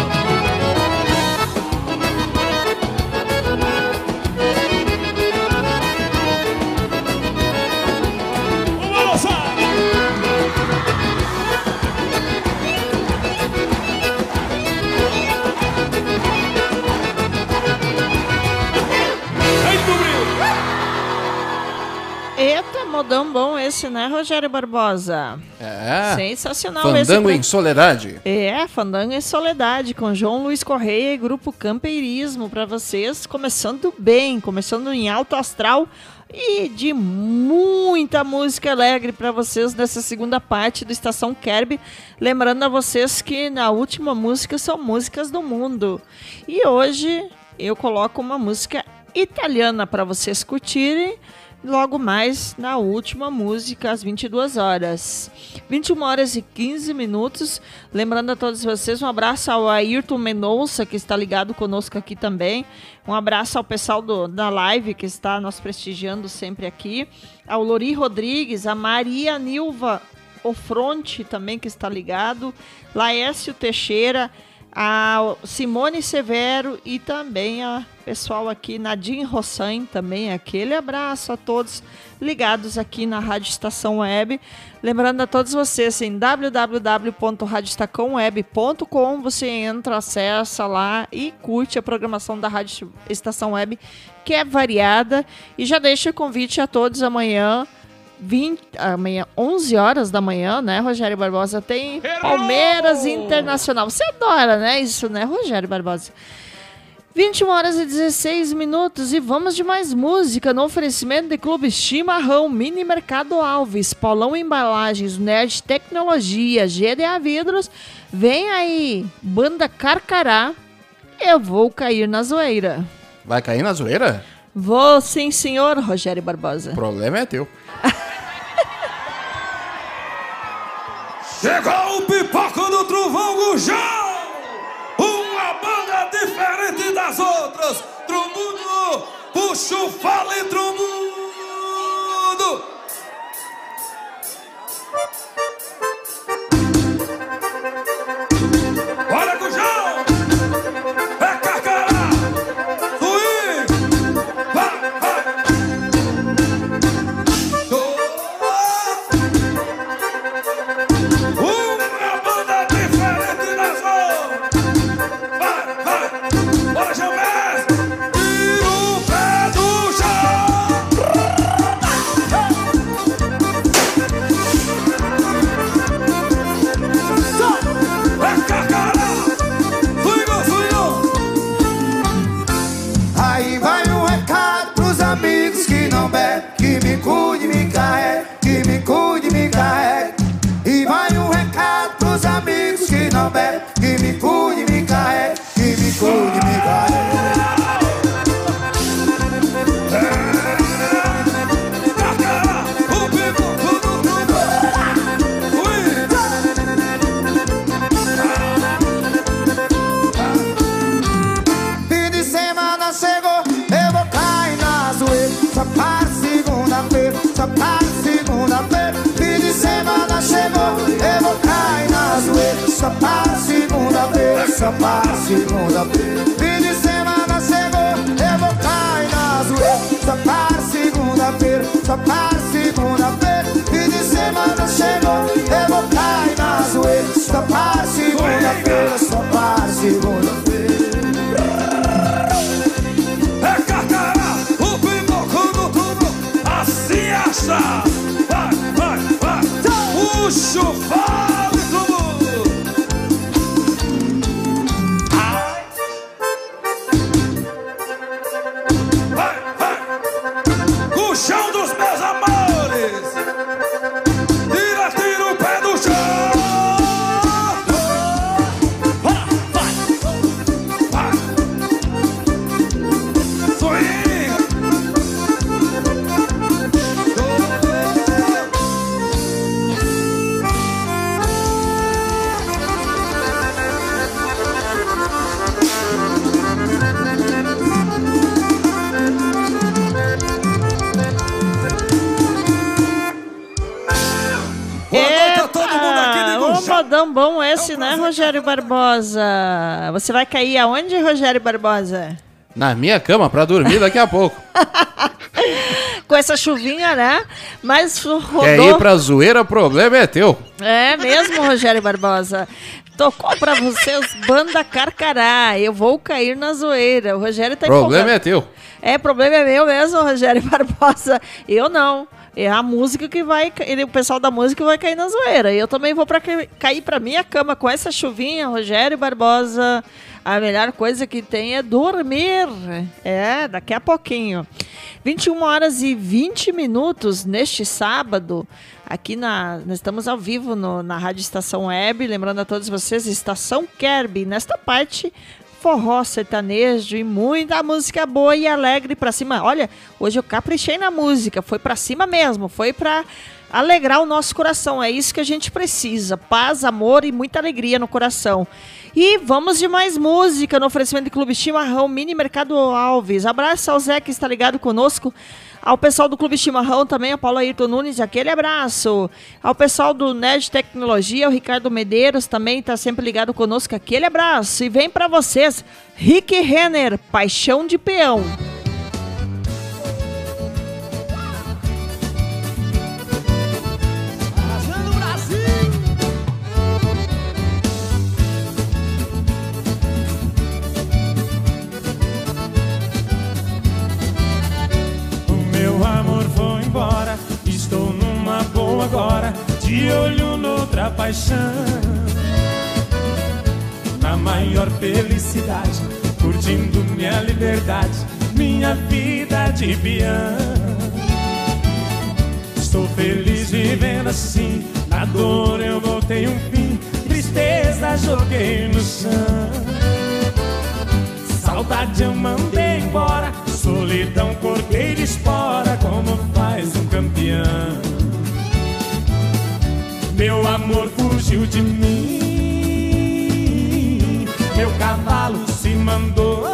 Speaker 2: esse, né, Rogério Barbosa?
Speaker 24: É.
Speaker 2: Sensacional
Speaker 24: Fandango
Speaker 2: esse.
Speaker 24: em Soledade.
Speaker 2: É, Fandango em Soledade, com João Luiz Correia e Grupo Campeirismo para vocês, começando bem, começando em alto astral e de muita música alegre para vocês nessa segunda parte do Estação Kerb. Lembrando a vocês que na última música são músicas do mundo. E hoje eu coloco uma música italiana para vocês curtirem. Logo mais na última música, às 22 horas. 21 horas e 15 minutos. Lembrando a todos vocês, um abraço ao Ayrton Mendonça, que está ligado conosco aqui também. Um abraço ao pessoal do, da live, que está nos prestigiando sempre aqui. Ao Lori Rodrigues, a Maria Nilva Ofronte também, que está ligado. Laércio Teixeira, a Simone Severo e também a pessoal aqui, Nadine Rossan também. Aquele abraço a todos ligados aqui na Rádio Estação Web. Lembrando a todos vocês em www.radioestaçãoweb.com você entra, acessa lá e curte a programação da Rádio Estação Web, que é variada. E já deixa o convite a todos amanhã. 20, amanhã, 11 horas da manhã, né, Rogério Barbosa? Tem Palmeiras Internacional. Você adora, né? Isso, né, Rogério Barbosa? 21 horas e 16 minutos e vamos de mais música no oferecimento de Clube Chimarrão, Mini Mercado Alves, Paulão Embalagens, Nerd Tecnologia, GDA Vidros. Vem aí, Banda Carcará. Eu vou cair na zoeira.
Speaker 24: Vai cair na zoeira?
Speaker 2: Vou sim, senhor Rogério Barbosa.
Speaker 24: O problema é teu.
Speaker 25: Chegou o pipoco do Trovão Gujão! Uma banda diferente das outras! Trumundo, puxa o fale, Trumundo!
Speaker 4: Só para segunda-feira. Fim de semana chegou, eu vou cair na zoeira. Só para segunda-feira, só para segunda-feira. Fim de semana chegou, eu vou cair na zoeira. Só para segunda-feira, só para segunda-feira.
Speaker 25: É carcará, o pipoco do tubo, assim acha! Vai, vai, vai! O fale,
Speaker 2: esse, né, Rogério Barbosa? Você vai cair aonde, Rogério Barbosa?
Speaker 24: Na minha cama, pra dormir daqui a pouco.
Speaker 2: Com essa chuvinha, né? Mas rodou.
Speaker 24: Quer ir pra zoeira, o problema é teu.
Speaker 2: É mesmo, Rogério Barbosa. Tocou pra vocês Banda Carcará. Eu vou cair na zoeira. O Rogério tá
Speaker 24: O problema
Speaker 2: empolgado.
Speaker 24: é teu.
Speaker 2: É, problema é meu mesmo, Rogério Barbosa. Eu não. É a música que vai. Ele, o pessoal da música vai cair na zoeira. Eu também vou pra, ca- cair pra minha cama com essa chuvinha, Rogério Barbosa. A melhor coisa que tem é dormir. É, daqui a pouquinho. 21 horas e 20 minutos neste sábado. Aqui na. Nós estamos ao vivo no- na Rádio Estação Web. Lembrando a todos vocês, Estação Kerby. Nesta parte, forró, sertanejo e muita música boa e alegre pra cima. Olha, hoje eu caprichei na música, foi pra cima mesmo, foi pra alegrar o nosso coração. É isso que a gente precisa: paz, amor e muita alegria no coração. E vamos de mais música no oferecimento do Clube Chimarrão Mini Mercado Alves. Abraço ao Zé que está ligado conosco. Ao pessoal do Clube Chimarrão também, a Paula Ayrton Nunes, aquele abraço. Ao pessoal do Nerd Tecnologia, o Ricardo Medeiros também está sempre ligado conosco, aquele abraço. E vem para vocês, Rick Renner, Paixão de Peão.
Speaker 14: Embora, estou numa boa agora, de olho noutra paixão. Na maior felicidade, curtindo minha liberdade, minha vida de peão. Estou feliz vivendo assim, na dor eu voltei um fim, tristeza joguei no chão. Saudade eu mandei embora, solidão cortei de espora, como faz um campeão. Meu amor fugiu de mim, meu cavalo se mandou.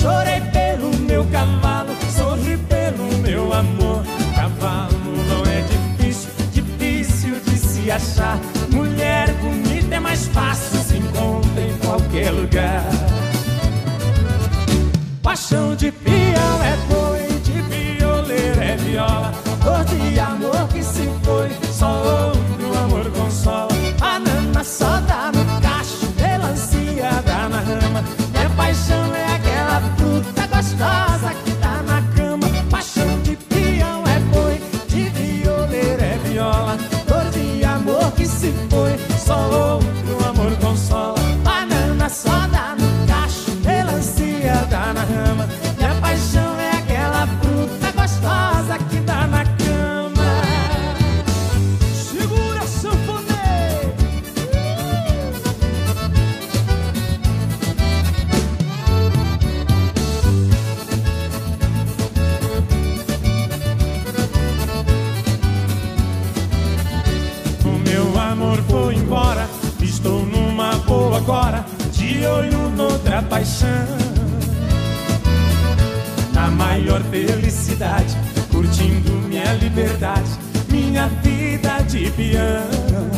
Speaker 14: Chorei pelo meu cavalo, sorri pelo meu amor. Cavalo não é difícil, difícil de se achar. Mulher bonita é mais fácil, se encontra em qualquer lugar. Paixão de peão é boi, de violeiro é viola. Dor de amor que se foi, só outro amor consola. Banana só de olho noutra paixão. Na maior felicidade, curtindo minha liberdade, minha vida de peão.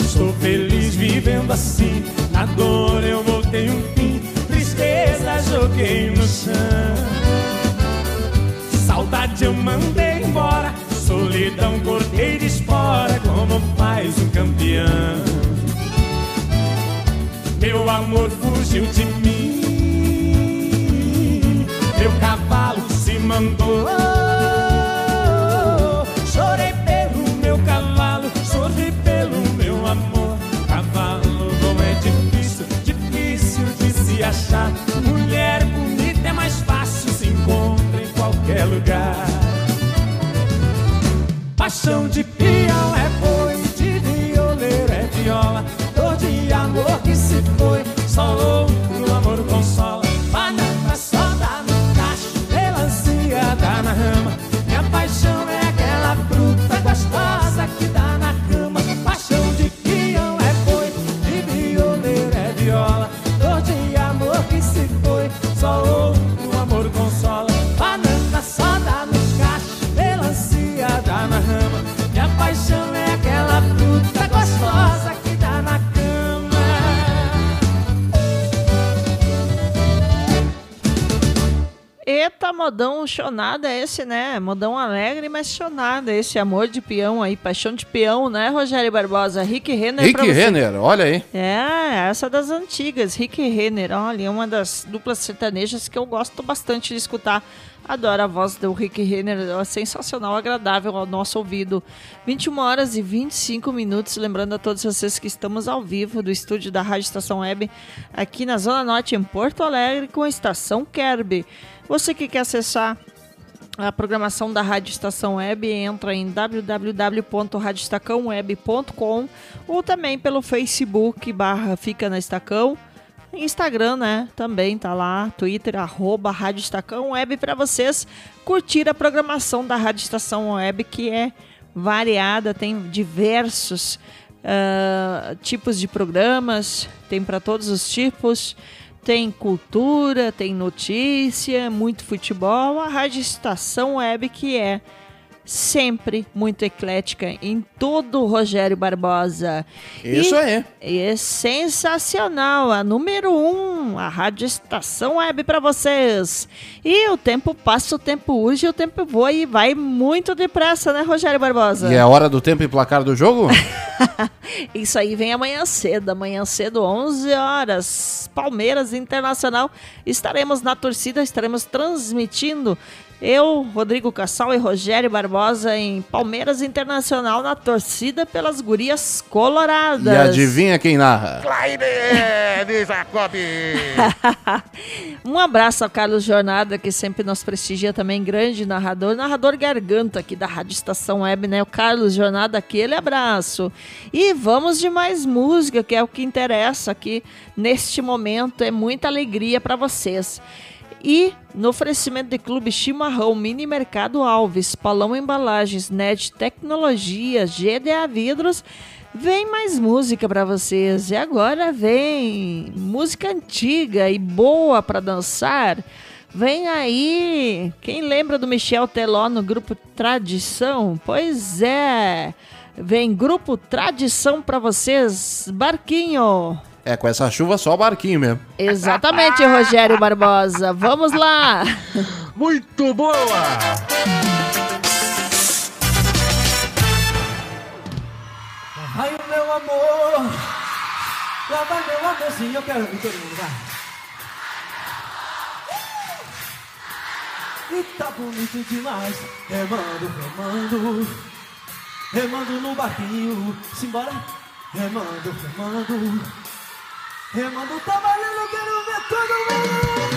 Speaker 14: Estou feliz vivendo assim, na dor eu voltei um fim, tristeza joguei no chão. Saudade eu mandei embora, solidão cortei de espora, como faz um campeão. Meu amor fugiu de mim, meu cavalo se mandou. Chorei pelo meu cavalo, sorri pelo meu amor. Cavalo não é difícil, difícil de se achar. Mulher bonita é mais fácil, se encontra em qualquer lugar. Paixão de
Speaker 2: chonado é esse, né? Modão alegre, mas chonado. Esse amor de peão aí, paixão de peão, né, Rogério Barbosa? Rick Renner
Speaker 24: Rick. Renner, olha aí.
Speaker 2: É, essa das antigas, Rick Renner. Olha, é uma das duplas sertanejas que eu gosto bastante de escutar. Adoro a voz do Rick Renner, é sensacional, agradável ao nosso ouvido. 21 horas e 25 minutos, lembrando a todos vocês que estamos ao vivo do estúdio da Rádio Estação Web, aqui na Zona Norte, em Porto Alegre, com a Estação Kerb. Você que quer acessar a programação da Rádio Estação Web entra em www.radiostacãoweb.com ou também pelo Facebook barra Fica na Estacão. Instagram, né? Também tá lá, Twitter, arroba Rádio Estacão Web para vocês curtir a programação da Rádio Estação Web, que é variada, tem diversos ah, tipos de programas, tem para todos os tipos. Tem cultura, tem notícia, muito futebol. A Rádio Estação Web, que é sempre muito eclética em todo o Rogério Barbosa.
Speaker 24: Isso
Speaker 2: E
Speaker 24: aí.
Speaker 2: É sensacional, a número um, a Rádio Estação Web para vocês. E o tempo passa, o tempo urge, o tempo voa e vai muito depressa, né, Rogério Barbosa?
Speaker 24: E é a hora do tempo e placar do jogo?
Speaker 2: Isso aí vem amanhã cedo, amanhã cedo, 11 horas. Palmeiras Internacional. Estaremos na torcida, estaremos transmitindo. Eu, Rodrigo Cassal e Rogério Barbosa em Palmeiras Internacional na torcida pelas gurias coloradas.
Speaker 24: E adivinha quem narra?
Speaker 26: Claire Jacob.
Speaker 2: um abraço ao Carlos Jornada, que sempre nos prestigia também, grande narrador, narrador garganta aqui da Rádio Estação Web, né? O Carlos Jornada, aquele abraço. E vamos de mais música, que é o que interessa aqui neste momento, é muita alegria para vocês. E no oferecimento de Clube Chimarrão, Mini Mercado Alves, Palão Embalagens, NET Tecnologia, GDA Vidros, vem mais música para vocês. E agora vem música antiga e boa para dançar. Vem aí, quem lembra do Michel Teló no grupo Tradição? Pois é, vem grupo Tradição para vocês, Barquinho.
Speaker 24: É, com essa chuva só o barquinho mesmo.
Speaker 2: Exatamente, Rogério Barbosa. Vamos lá.
Speaker 26: Muito boa!
Speaker 14: Ai, o meu amor, lá vai meu amorzinho, eu quero ver todo mundo, vai. E tá bonito demais, remando, remando, remando no barquinho, simbora, remando, remando, remando, valendo, eu quero ver todo mundo.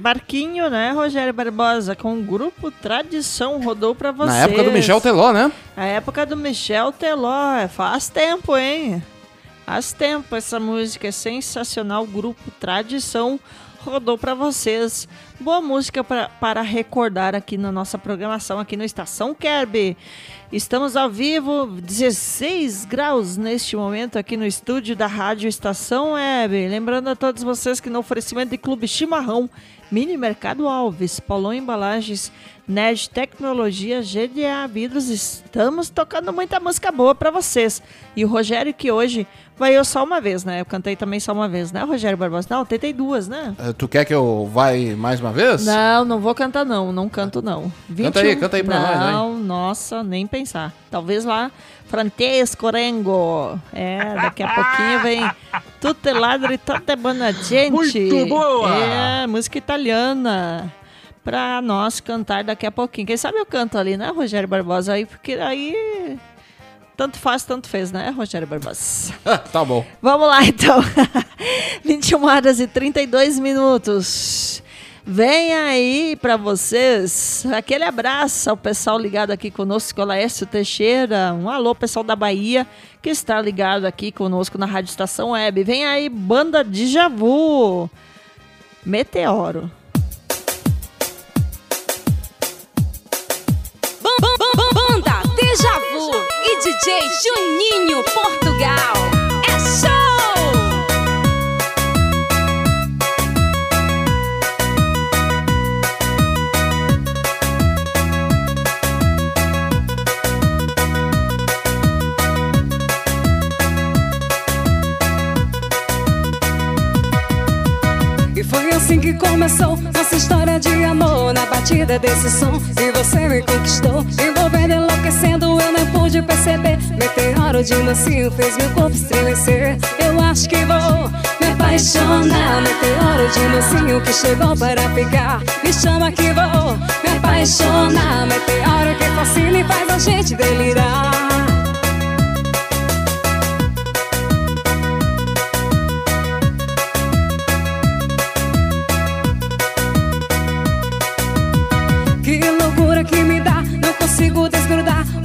Speaker 14: Barquinho,
Speaker 2: né, Rogério Barbosa? Com o grupo Tradição rodou pra vocês.
Speaker 24: Na época do Michel Teló, né?
Speaker 2: A época do Michel Teló. é, Faz tempo, hein? Faz tempo essa música. É sensacional. Grupo Tradição rodou pra vocês. Boa música pra, para recordar aqui na nossa programação, aqui no Estação Kerb. Estamos ao vivo, 16 graus neste momento aqui no estúdio da Rádio Estação Web. Lembrando a todos vocês que no oferecimento de Clube Chimarrão, Mini Mercado Alves, Paulão Embalagens, Nerd Tecnologia, GDA Vidros, estamos tocando muita música boa para vocês. E o Rogério que hoje vai eu só uma vez, né? Eu cantei também só uma vez, né, Rogério Barbosa? Não, tentei duas, né?
Speaker 24: Eh, Tu quer que eu vai mais uma vez?
Speaker 2: Não, não vou cantar não, não canto não.
Speaker 24: Canta aí, canta aí pra
Speaker 2: não,
Speaker 24: nós.
Speaker 2: Não, nossa, nem pensar. Talvez lá, Francesco Rengo. É, daqui a pouquinho vem Tutte ladri, toda buona gente.
Speaker 26: Muito boa!
Speaker 2: É, música italiana. Pra nós cantar daqui a pouquinho. Quem sabe eu canto ali, né, Rogério Barbosa? Aí, porque aí... Tanto faz, tanto fez, né, Rogério Barbosa?
Speaker 24: tá bom.
Speaker 2: Vamos lá, então. 21 horas e 32 minutos. Vem aí pra vocês aquele abraço ao pessoal ligado aqui conosco, Laércio Teixeira. Um alô, pessoal da Bahia, que está ligado aqui conosco na Rádio Estação Web. Vem aí, banda. Meteoro.
Speaker 13: Bam, bam, bam, Banda Deja Vu e DJ Juninho Portugal.
Speaker 27: Foi assim que começou nossa história de amor Na batida desse som. E você me conquistou Envolvendo, enlouquecendo. Eu nem pude perceber. Meteoro de mansinho Fez meu corpo estremecer. Eu acho que vou me apaixonar. Meteoro de mansinho Que chegou para ficar. Me chama que vou me apaixonar. Meteoro que fascina e faz a gente delirar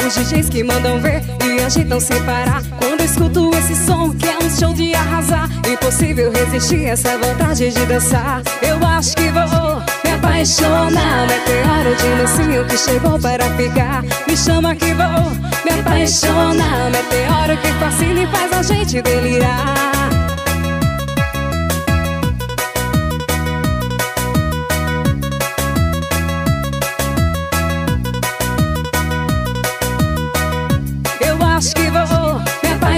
Speaker 27: Os DJs que mandam ver e agitam sem parar. Quando escuto esse som que é um show de arrasar Impossível resistir essa vontade de dançar. Eu acho que vou me apaixonar Meteoro de mansinho que chegou para ficar. Me chama que vou me apaixonar Meteoro que fascina e faz a gente delirar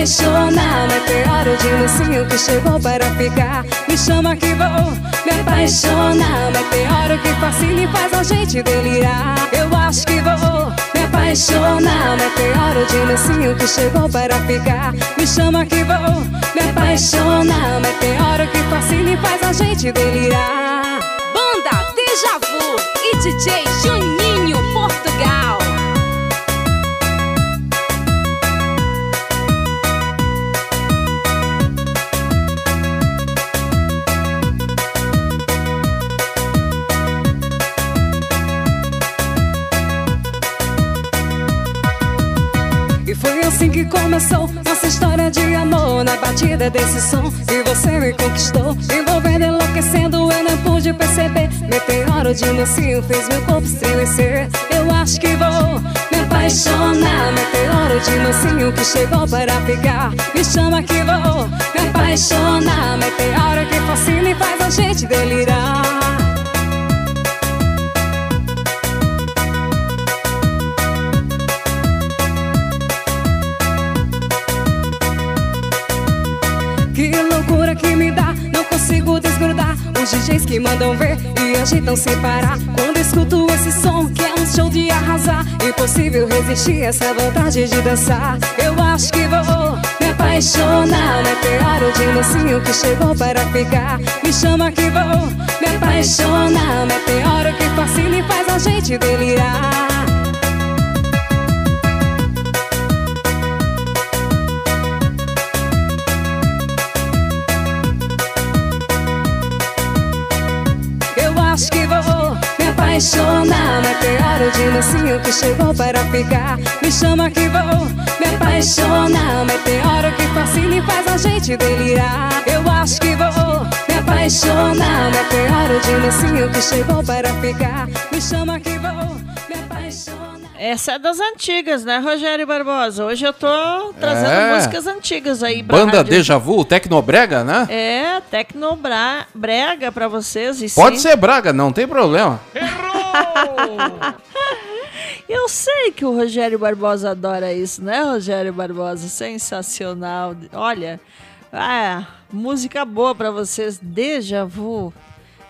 Speaker 27: apaixonar Meteoro de mansinho que chegou para ficar. Me chama que vou me apaixonar Meteoro que fascina e faz a gente delirar. Eu acho que vou me apaixonar Meteoro de mansinho que chegou para ficar. Me chama que vou me apaixonar Meteoro que fascina e faz a gente delirar.
Speaker 13: Banda Deja Vu e DJ Juninho Portugal.
Speaker 27: Começou nossa história de amor na batida desse som. E você me conquistou, envolvendo, enlouquecendo, eu não pude perceber. Meteoro de mocinho fez meu corpo estremecer. Eu acho que vou me apaixonar. Meteoro de mocinho que chegou para ficar. Me chama que vou me apaixonar. Meteoro que fascina e faz a gente delirar. DJs que mandam ver e agitam sem parar. Quando escuto esse som que é um show de arrasar Impossível resistir essa vontade de dançar. Eu acho que vou me apaixonar Meteoro de mocinho que chegou para ficar. Me chama que vou me apaixonar Meteoro que fascina e faz a gente delirar apaixonar Meteoro de mocinho que chegou para ficar. Me chama que vou me apaixonar. Meteoro que fascina e faz a gente delirar. Eu acho que vou me apaixonar. Meteoro de mocinho que chegou para ficar. Me chama que vou
Speaker 2: Essa é das antigas, né, Rogério Barbosa? Hoje eu tô trazendo
Speaker 24: É.
Speaker 2: músicas antigas aí pra
Speaker 24: Banda
Speaker 2: rádio.
Speaker 24: Deja Vu, Tecnobrega, né?
Speaker 2: É, Tecnobrega pra vocês. E
Speaker 24: Pode
Speaker 2: sim-
Speaker 24: ser Braga, não tem problema.
Speaker 2: Eu sei que o Rogério Barbosa adora isso, né, Rogério Barbosa? Sensacional. Olha, ah, música boa pra vocês, Deja Vu.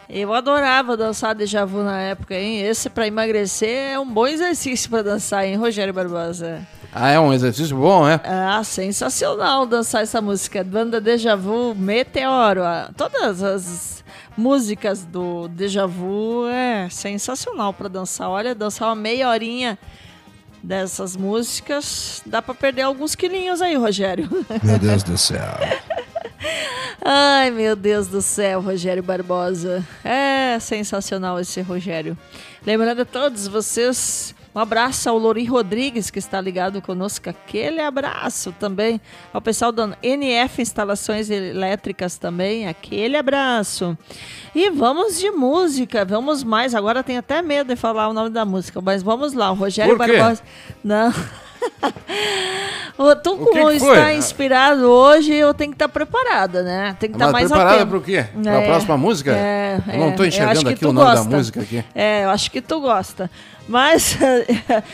Speaker 2: Eu adorava dançar Deja Vu na época, hein? Esse pra emagrecer é um bom exercício pra dançar, hein, Rogério Barbosa?
Speaker 24: Ah, é um exercício bom, né?
Speaker 2: Ah, sensacional dançar essa música. Banda Deja Vu, Meteoro. ah, Todas as músicas do Deja Vu é sensacional pra dançar. Olha, dançar uma meia horinha dessas músicas, dá pra perder alguns quilinhos aí, Rogério.
Speaker 9: Meu Deus do céu.
Speaker 2: Ai, meu Deus do céu, Rogério Barbosa. É sensacional esse Rogério. Lembrando a todos vocês, um abraço ao Lori Rodrigues, que está ligado conosco. Aquele abraço também. Ao pessoal da NF Instalações Elétricas também. Aquele abraço. E vamos de música, vamos mais. Agora tenho até medo de falar o nome da música, mas vamos lá. O Rogério? Barbosa. Não.
Speaker 24: O foi?
Speaker 2: está inspirado hoje, eu tenho que estar preparada, né? Tem que estar
Speaker 24: Mas
Speaker 2: mais
Speaker 24: preparada
Speaker 2: atento.
Speaker 24: pro quê? Pra próxima música?
Speaker 2: É,
Speaker 24: Eu não
Speaker 2: é,
Speaker 24: enxergando
Speaker 2: acho que
Speaker 24: aqui o nome da
Speaker 2: gosta.
Speaker 24: música aqui.
Speaker 2: É, eu acho que tu gosta. Mas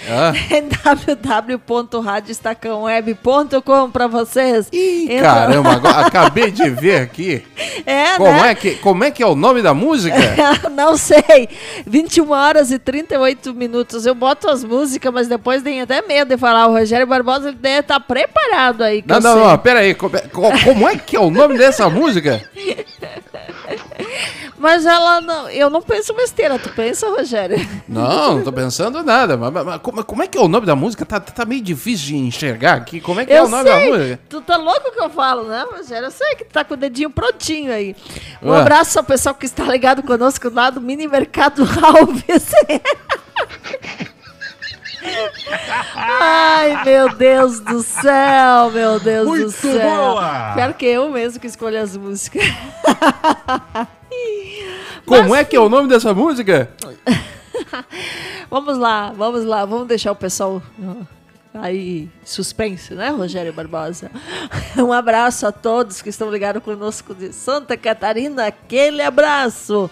Speaker 24: Ah.
Speaker 2: em www.radiostacãoweb.com pra vocês. Entra-
Speaker 24: Caramba, agora, acabei de ver aqui.
Speaker 2: É,
Speaker 24: Como
Speaker 2: né?
Speaker 24: é, que, como é que é o nome da música?
Speaker 2: Não sei. 21 horas e 38 minutos. Eu boto as músicas, mas depois tenho até medo de falar. O Rogério Barbosa deve estar preparado aí.
Speaker 24: Não, não,
Speaker 2: sei.
Speaker 24: não, pera aí. Como co- como é que é o nome dessa música?
Speaker 2: Mas ela não. Eu não penso besteira. Tu pensa, Rogério?
Speaker 24: Não, não tô pensando nada. Mas, mas- mas como, como é que é o nome da música? Tá, tá meio difícil de enxergar aqui. Como é que é
Speaker 2: Eu
Speaker 24: o nome
Speaker 2: sei.
Speaker 24: da música?
Speaker 2: Tu tá louco que eu falo, né, Rogério? Eu sei que tu tá com o dedinho prontinho aí. Um
Speaker 24: Ué.
Speaker 2: abraço ao pessoal que está ligado conosco lá do Mini Mercado Alves. Ai, meu Deus do céu, meu Deus do
Speaker 25: Muito
Speaker 2: céu.
Speaker 25: boa!
Speaker 2: Pior que eu mesmo que escolho as músicas.
Speaker 24: Como é que é o nome dessa música?
Speaker 2: Vamos lá, vamos lá, vamos deixar o pessoal uh, aí suspense, né, Rogério Barbosa? Um abraço a todos que estão ligados conosco de Santa Catarina, aquele abraço.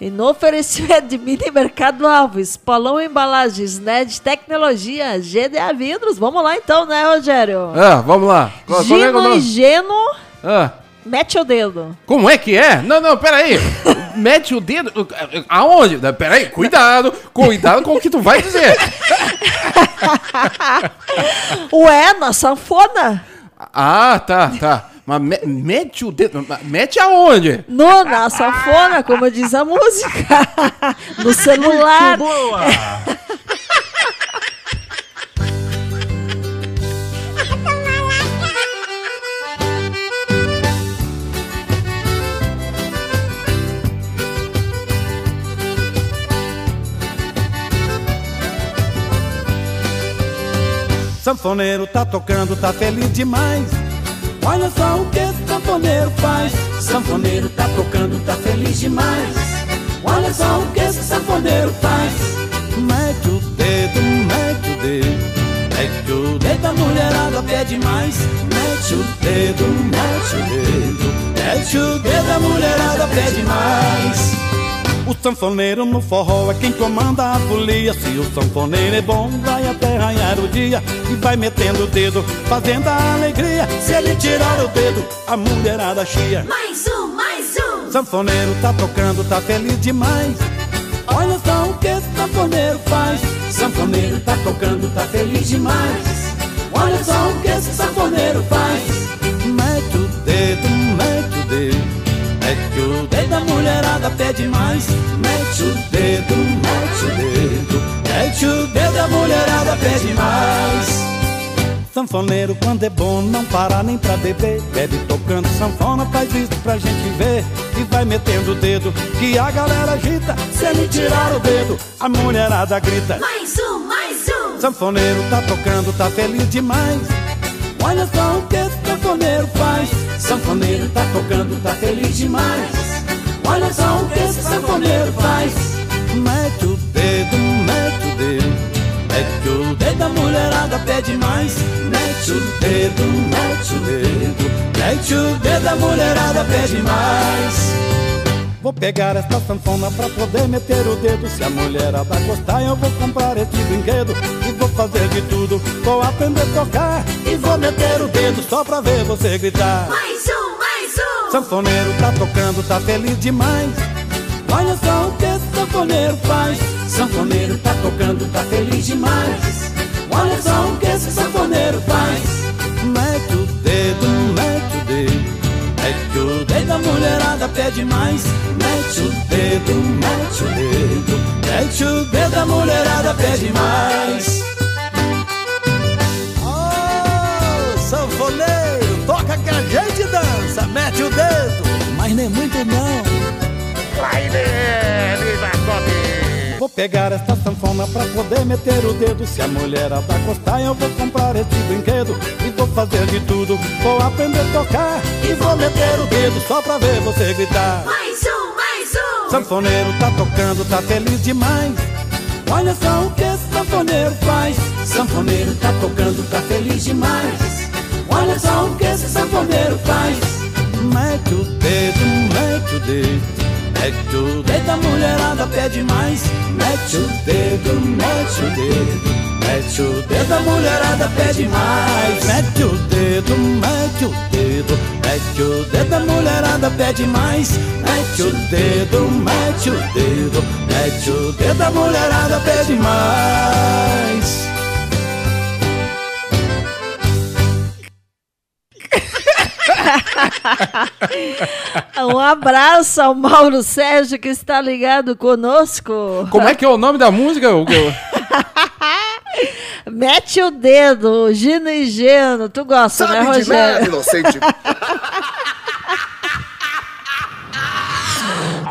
Speaker 2: E no oferecimento de Mini Mercado Alves, Polão Embalagens, NED Tecnologia, GDA Vidros. Vamos lá então, né, Rogério?
Speaker 24: Ah, vamos lá. Qual, qual é é
Speaker 2: Gino e? Geno,
Speaker 24: Ah,
Speaker 2: mete o dedo.
Speaker 24: como é que é? Não, não, pera aí. Mete o dedo. Aonde? Pera aí, cuidado. Cuidado com o que tu vai dizer.
Speaker 2: Ué, na sanfona?
Speaker 24: Ah, tá, tá. Mas me- mete o dedo. Mete aonde?
Speaker 2: No, na sanfona, como diz a música. No celular.
Speaker 25: Muito boa!
Speaker 11: Sanfoneiro tá tocando, tá feliz demais. Olha só o que esse sanfoneiro faz. Sanfoneiro tá tocando, tá feliz demais. Olha só o que esse sanfoneiro faz. Mete o dedo, mete o dedo. Mete o dedo, a mulherada pede mais. Mete o dedo, mete o dedo. Mete o dedo, a mulherada pede mais. O sanfoneiro no forró é quem comanda a folia. Se o sanfoneiro é bom, vai até raiar o dia. E vai metendo o dedo, fazendo a alegria. Se ele tirar o dedo, a mulherada chia.
Speaker 28: Mais um, mais um.
Speaker 11: Sanfoneiro tá tocando, tá feliz demais. Olha só o que esse sanfoneiro faz. Sanfoneiro tá tocando, tá feliz demais. Olha só o que esse sanfoneiro faz. Mete Mete o dedo, a mulherada pede mais. Mete o dedo, mete o dedo. Mete o dedo, a mulherada pede mais. Sanfoneiro quando é bom não para nem pra beber Bebe tocando sanfona, faz isso pra gente ver E vai metendo o dedo que a galera agita Se ele tirar o dedo, a mulherada grita
Speaker 28: Mais um, mais um.
Speaker 11: Sanfoneiro tá tocando, tá feliz demais Olha só o que sanfoneiro faz. Sanfoneiro tá tocando, tá feliz demais. Olha só o que esse sanfoneiro faz. Mete o dedo, mete o dedo. Mete o dedo, a mulherada pede mais. Mete o dedo, mete o dedo. Mete o dedo, a mulherada pede mais Vou pegar esta sanfona pra poder meter o dedo. Se a mulherada gostar eu vou comprar este brinquedo. E vou fazer de tudo, vou aprender a tocar. E vou meter o dedo só pra ver você gritar.
Speaker 28: Mais um, mais um.
Speaker 11: Sanfoneiro tá tocando, tá feliz demais. Olha só o que esse sanfoneiro faz. Sanfoneiro tá tocando, tá feliz demais. Olha só o que esse sanfoneiro faz Mete o dedo, a mulherada pede mais Mete o dedo, mete o dedo Mete o dedo, a mulherada pede mais
Speaker 29: Ô, sanfoneiro, toca que a gente dança, mete o dedo. Mas nem muito não.
Speaker 26: Vai, né, Jacob.
Speaker 11: Vou pegar esta sanfona pra poder meter o dedo. Se a mulherada gostar eu vou comprar este brinquedo. E vou fazer de tudo, vou aprender a tocar. E vou meter o dedo só pra ver você gritar.
Speaker 28: Mais um, mais um.
Speaker 11: Sanfoneiro tá tocando, tá feliz demais. Olha só o que esse sanfoneiro faz. Sanfoneiro tá tocando, tá feliz demais. Olha só o que esse sanfoneiro faz. Mete o dedo, mete o dedo Mete o dedo, a mulherada pede mais. Mete o dedo, mete o dedo. Mete o dedo, a mulherada pede mais. Mete o dedo, mete o dedo. Mete o dedo, a mulherada pede mais. Mete o dedo, mete o dedo. Mete o dedo, a mulherada pede mais
Speaker 2: um abraço ao Mauro Sérgio que está ligado conosco.
Speaker 24: Como é que é o nome da música? Hugo?
Speaker 2: Mete o dedo, Gino e Geno. Tu gosta, né,
Speaker 26: Sabe de nada,
Speaker 2: Rogério?
Speaker 26: inocente.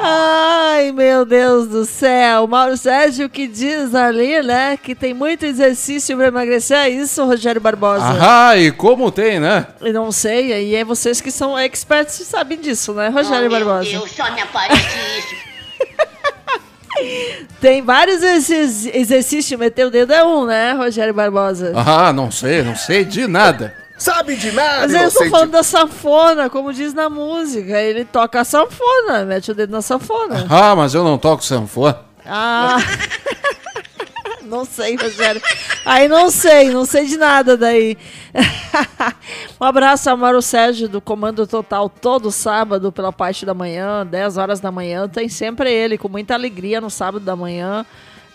Speaker 2: Ai, meu Deus do céu. Mauro Sérgio que diz ali, né, que tem muito exercício para emagrecer. É isso, Rogério Barbosa?
Speaker 24: Ah, e como tem, né?
Speaker 2: Eu não sei, e é vocês que são experts e sabem disso, né, Rogério Barbosa?
Speaker 28: só me aparece isso.
Speaker 2: Tem vários exerc- exercícios, meter o dedo é um, né, Rogério Barbosa?
Speaker 24: Ah, não sei, não sei de nada.
Speaker 26: Sabe de nada,
Speaker 2: Mas eu tô falando da sanfona, como diz na música. Ele toca a sanfona, mete o dedo na sanfona.
Speaker 24: Ah, mas eu não toco sanfona.
Speaker 2: Ah. não sei, Rogério. Aí não sei, não sei de nada daí. um abraço ao Mauro Sérgio do Comando Total todo sábado pela parte da manhã, 10 horas da manhã. Tem sempre ele com muita alegria no sábado da manhã.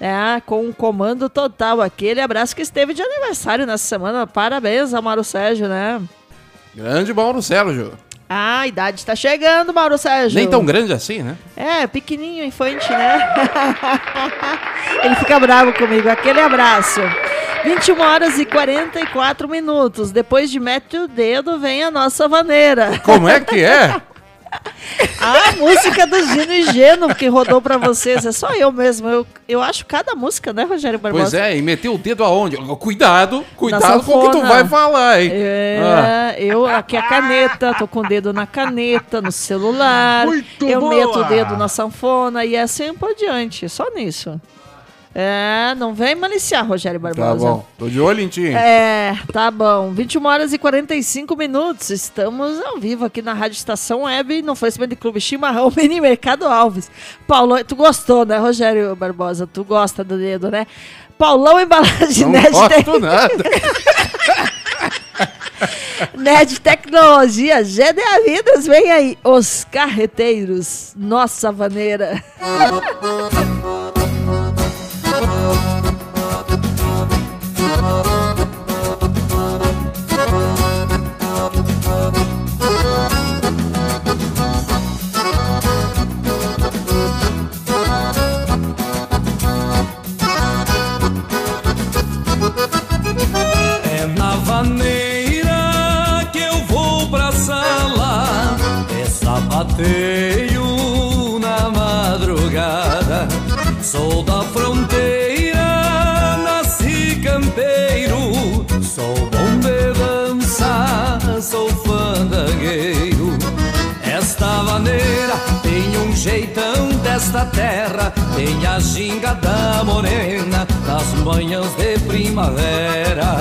Speaker 2: Né, com o comando total. Aquele abraço que esteve de aniversário nessa semana. Parabéns ao Mauro Sérgio, né?
Speaker 24: Grande Mauro Sérgio.
Speaker 2: Ah, a idade tá chegando, Mauro Sérgio.
Speaker 24: Nem tão grande assim, né?
Speaker 2: É, pequenininho, infante, né? Ele fica bravo comigo. Aquele abraço. 21 horas e 44 minutos. Depois de mete o dedo, vem a nossa vaneira.
Speaker 24: Como é que é?
Speaker 2: A música do Gino e Geno que rodou pra vocês. É só eu mesmo. Eu, eu acho cada música, né, Rogério Barbosa?
Speaker 24: Pois é, e meteu o dedo aonde? Cuidado, cuidado com o que tu vai falar, hein?
Speaker 2: É,
Speaker 24: Ah.
Speaker 2: eu aqui a caneta, tô com o dedo na caneta, no celular.
Speaker 24: Muito
Speaker 2: eu
Speaker 24: boa!
Speaker 2: meto o dedo na sanfona e assim por diante, só nisso. É, não vem maliciar, Rogério Barbosa.
Speaker 24: Tá bom, tô de olho em ti.
Speaker 2: É, tá bom. 21 horas e 45 minutos. Estamos ao vivo aqui na Rádio Estação Web, no Facebook Clube Chimarrão, Mini Mercado Alves. Paulão, tu gostou, né, Rogério Barbosa? Tu gosta do dedo, né? Paulão Embalagem
Speaker 24: Não
Speaker 2: Ned
Speaker 24: gosto
Speaker 2: Tec-
Speaker 24: nada.
Speaker 2: Ned Tecnologia, GDA Vidas, vem aí. Os Carreteiros, nossa vaneira.
Speaker 19: Sou da fronteira, nasci campeiro, sou bom de dança, sou fandangueiro. Esta vaneira tem um jeitão desta terra, tem a ginga da morena nas manhãs de primavera.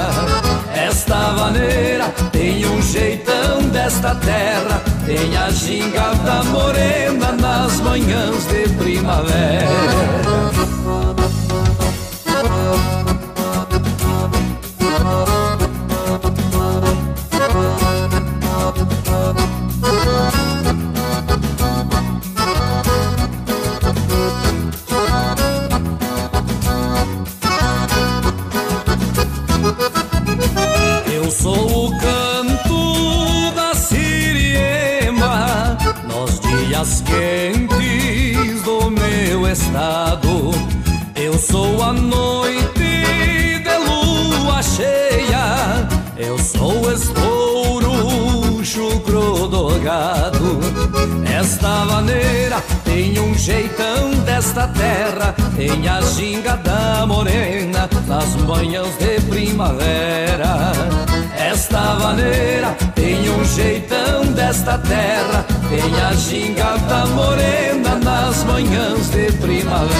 Speaker 19: Esta vaneira tem um jeitão desta terra, tem a ginga da morena nas manhãs de primavera. Dias quentes do meu estado. Eu sou a noite de lua cheia. Eu sou estouro, chucro do gado. Esta maneira tem um jeitão desta terra, tem a ginga da morena nas manhãs de primavera. Maneira tem um jeitão desta terra, tem a ginga da morena nas manhãs de primavera.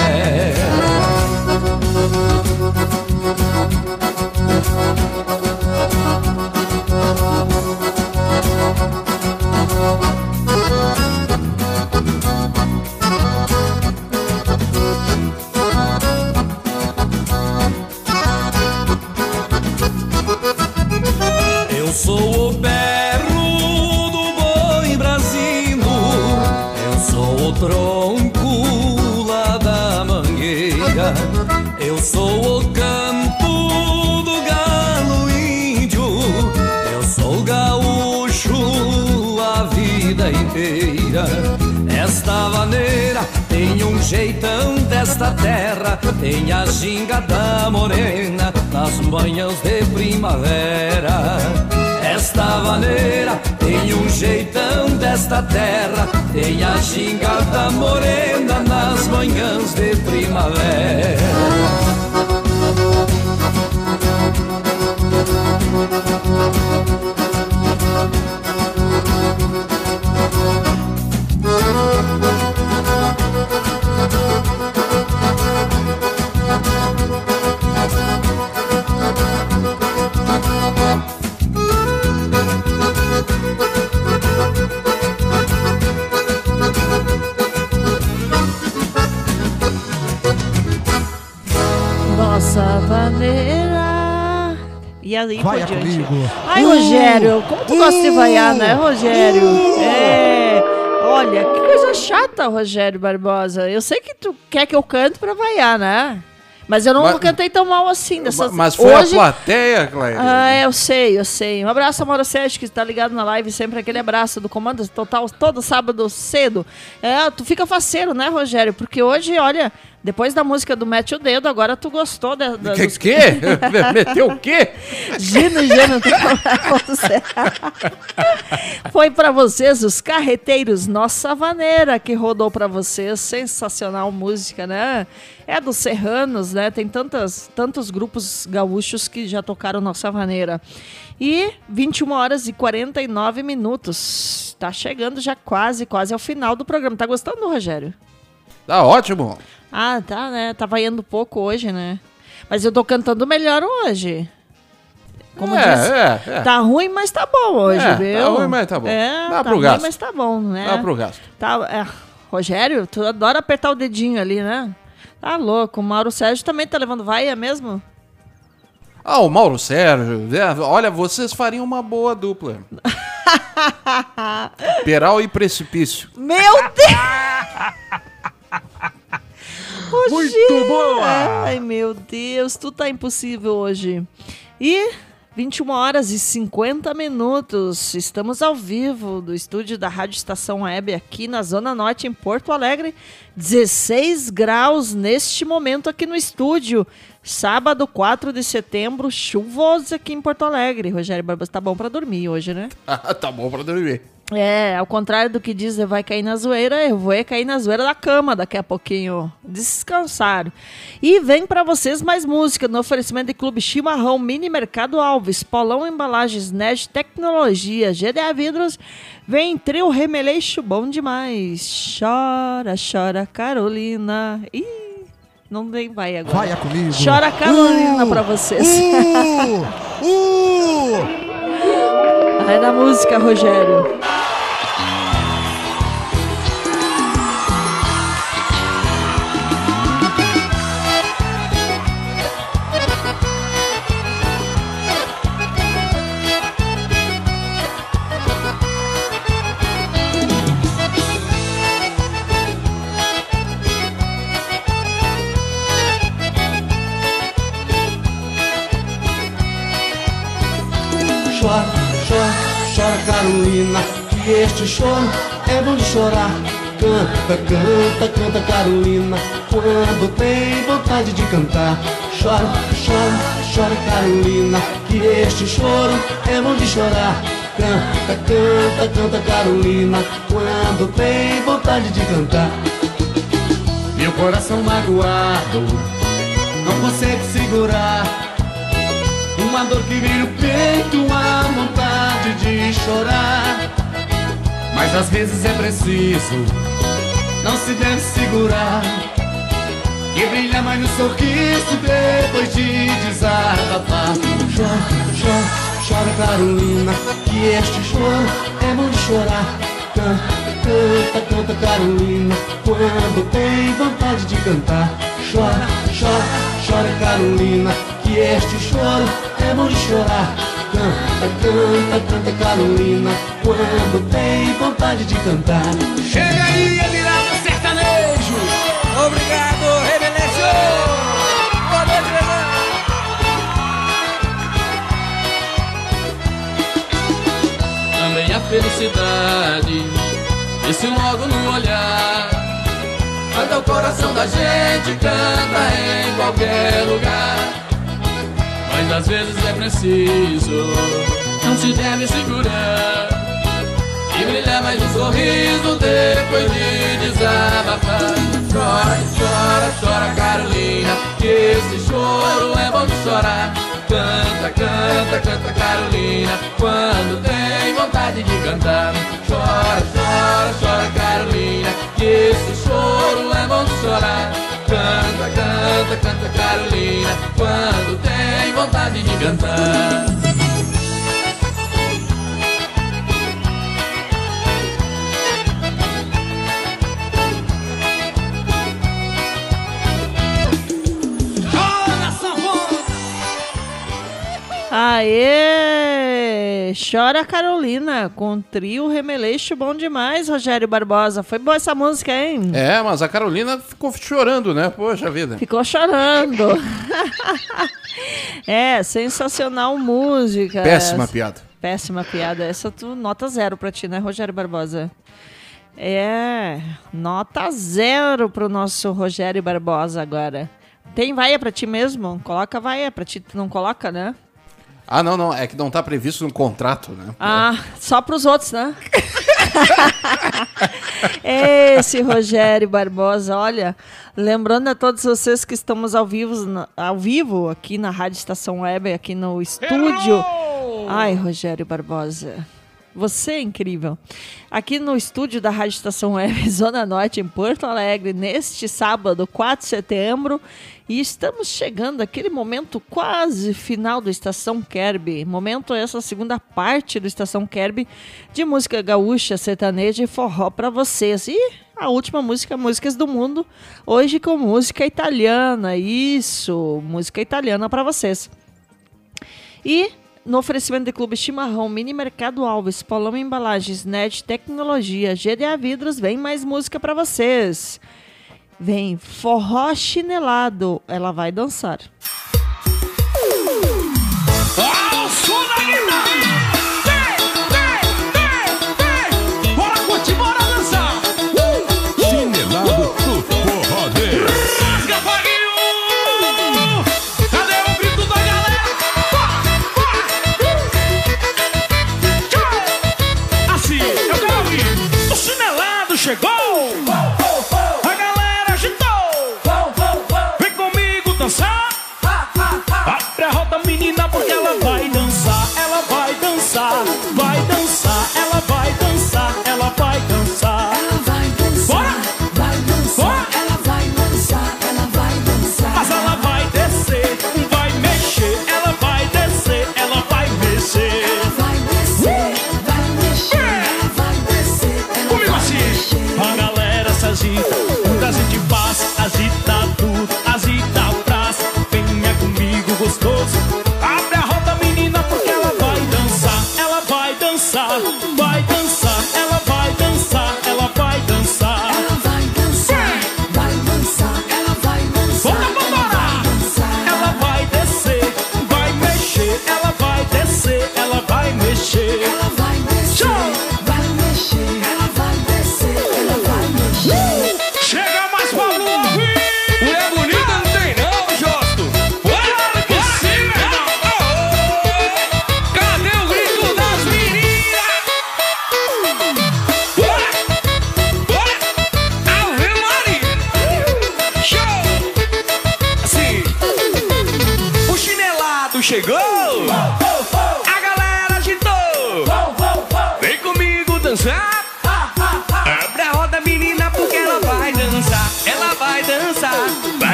Speaker 19: Inteira. Esta vaneira tem um jeitão desta terra, tem a ginga da morena nas manhãs de primavera. Esta vaneira tem um jeitão desta terra, tem a ginga da morena nas manhãs de primavera.
Speaker 2: Aí
Speaker 30: Vaia
Speaker 2: por diante.
Speaker 30: comigo.
Speaker 2: Ai,
Speaker 30: Uh!
Speaker 2: Rogério, como tu gosta de vaiar, né, Rogério?
Speaker 30: Uh!
Speaker 2: É. Olha, que coisa chata, Rogério Barbosa. Eu sei que tu quer que eu cante pra vaiar, né? Mas eu não
Speaker 24: Mas-
Speaker 2: cantei tão mal assim. Dessas...
Speaker 24: Mas foi
Speaker 2: Hoje...
Speaker 24: a plateia, Cleide.
Speaker 2: Ah, eu sei, eu sei. Um abraço, Amora Sérgio, que está ligado na live sempre. Aquele abraço do Comando Total, todo sábado cedo. É, tu fica faceiro, né, Rogério? Porque hoje, olha, Depois da música do Mete o Dedo, agora tu gostou da, da,
Speaker 24: Que
Speaker 2: dos-
Speaker 24: que? Meteu o quê?
Speaker 2: Gino e Gino Foi pra vocês os carreteiros Nossa Vaneira que rodou pra vocês. Sensacional música, né? É dos Serranos, né? Tem tantas, tantos grupos gaúchos que já tocaram Nossa Vaneira. E 21 horas e 49 minutos. Tá chegando já quase, quase ao final do programa. Tá gostando, Rogério?
Speaker 24: Tá ótimo.
Speaker 2: Ah, tá, né? Tá vaiando pouco hoje, né? Mas eu tô cantando melhor hoje. Como
Speaker 24: É,
Speaker 2: diz,
Speaker 24: é, é.
Speaker 2: tá ruim, mas tá bom hoje,
Speaker 24: É,
Speaker 2: viu?
Speaker 24: tá ruim, mas tá bom.
Speaker 2: É,
Speaker 24: Dá
Speaker 2: tá
Speaker 24: pro
Speaker 2: ruim,
Speaker 24: gasto.
Speaker 2: mas tá bom, né?
Speaker 24: Dá pro gasto.
Speaker 2: Tá, é. Rogério, tu adora apertar o dedinho ali, né? Tá louco. O Mauro Sérgio também tá levando vaia mesmo?
Speaker 24: Ah, o Mauro Sérgio. é, olha, vocês fariam uma boa dupla. Peral e Precipício.
Speaker 2: Meu Deus! Muito
Speaker 24: boa!
Speaker 2: Ai, meu Deus, tu tá impossível hoje. E 21 horas e 50 minutos. Estamos ao vivo do estúdio da Rádio Estação Web aqui na Zona Norte, em Porto Alegre. 16 graus neste momento aqui no estúdio. Sábado, 4 de setembro, chuvoso aqui em Porto Alegre. Rogério Barbosa, tá bom pra dormir hoje, né?
Speaker 24: Tá bom pra dormir.
Speaker 2: É, ao contrário do que diz, vai cair na zoeira, eu vou é cair na zoeira da cama daqui a pouquinho. Descansar. E vem pra vocês mais música no oferecimento de Clube Chimarrão, Mini Mercado Alves, Polão Embalagens, Nerd Tecnologia, GDA Vidros. Vem trio Remeleixo, bom demais. Chora, chora, Carolina. Ih, não tem vai agora.
Speaker 9: Vai comigo.
Speaker 2: Chora, Carolina,
Speaker 9: Uh,
Speaker 2: pra vocês.
Speaker 9: uh, uh.
Speaker 2: Vai da música, Rogério.
Speaker 8: Carolina, que este choro é bom de chorar. Canta, canta, canta Carolina, quando tem vontade de cantar. Chora, chora, chora Carolina, que este choro é bom de chorar. Canta, canta, canta Carolina, quando tem vontade de cantar. Meu coração magoado não consegue segurar. Uma dor que vira o peito, uma vontade de chorar. Mas às vezes é preciso, não se deve segurar. E brilha mais no sorriso depois de desabafar. Chora, chora, chora Carolina, que este choro é bom de chorar. Canta, canta, canta Carolina, quando tem vontade de cantar. Chora, chora, chora Carolina, que este choro é bom de chorar. Canta, canta, canta Carolina, quando tem vontade de cantar. Chega aí, Emiraldo Sertanejo!
Speaker 29: Obrigado, Revelation! Boa noite,
Speaker 31: Também a felicidade, esse logo no olhar. Canta o coração da gente, canta em qualquer lugar. Mas às vezes é preciso, não se deve segurar. E brilhar mais um sorriso depois de desabafar. Chora, chora, chora, Carolina, que esse choro é bom de chorar. Canta, canta, canta, Carolina, quando tem vontade de cantar. Chora, chora, chora, Carolina, que esse choro é bom de chorar. Canta, canta, canta, Carolina, quando tem vontade de cantar.
Speaker 2: Aê! Chora Carolina, com trio Remeleixo, bom demais, Rogério Barbosa. Foi boa essa música, hein?
Speaker 24: É, mas a Carolina ficou chorando, né? Poxa vida.
Speaker 2: Ficou chorando. é, sensacional música.
Speaker 24: Péssima piada.
Speaker 2: Péssima piada. Essa tu nota zero pra ti, né, Rogério Barbosa? É, nota zero pro nosso Rogério Barbosa agora. Tem vaia pra ti mesmo? Coloca vaia pra ti, tu não coloca, né?
Speaker 24: Ah, não, não. É que não tá previsto no contrato, né?
Speaker 2: Ah, só pros outros, né? Esse Rogério Barbosa, olha, lembrando a todos vocês que estamos ao vivo, ao vivo aqui na Rádio Estação Web, aqui no estúdio. Ai, Rogério Barbosa. Você é incrível. Aqui no estúdio da Rádio Estação Web, Zona Norte, em Porto Alegre, neste sábado, 4 de setembro. E estamos chegando àquele momento quase final do Estação Kerb. Momento essa segunda parte do Estação Kerb de música gaúcha, sertaneja e forró para vocês. E a última música, Músicas do Mundo, hoje com música italiana. Isso, música italiana para vocês. E no oferecimento de Clube Chimarrão, Mini Mercado Alves, Paloma Embalagens, Net Tecnologia, GDA Vidros, vem mais música para vocês. Vem Forró Chinelado, ela vai dançar.
Speaker 14: Menina, porque ela vai dançar, ela vai dançar, vai dançar, ela vai dançar, ela vai dançar. Ela vai dançar, vai dançar, ela vai dançar, ela vai dançar. Mas ela vai descer, vai mexer, ela vai descer, ela vai mexer. Ela vai descer, vai mexer, ela vai descer, ela Comigo assim, a galera se agita, muita gente passa, agita tudo, agita o venha comigo gostoso.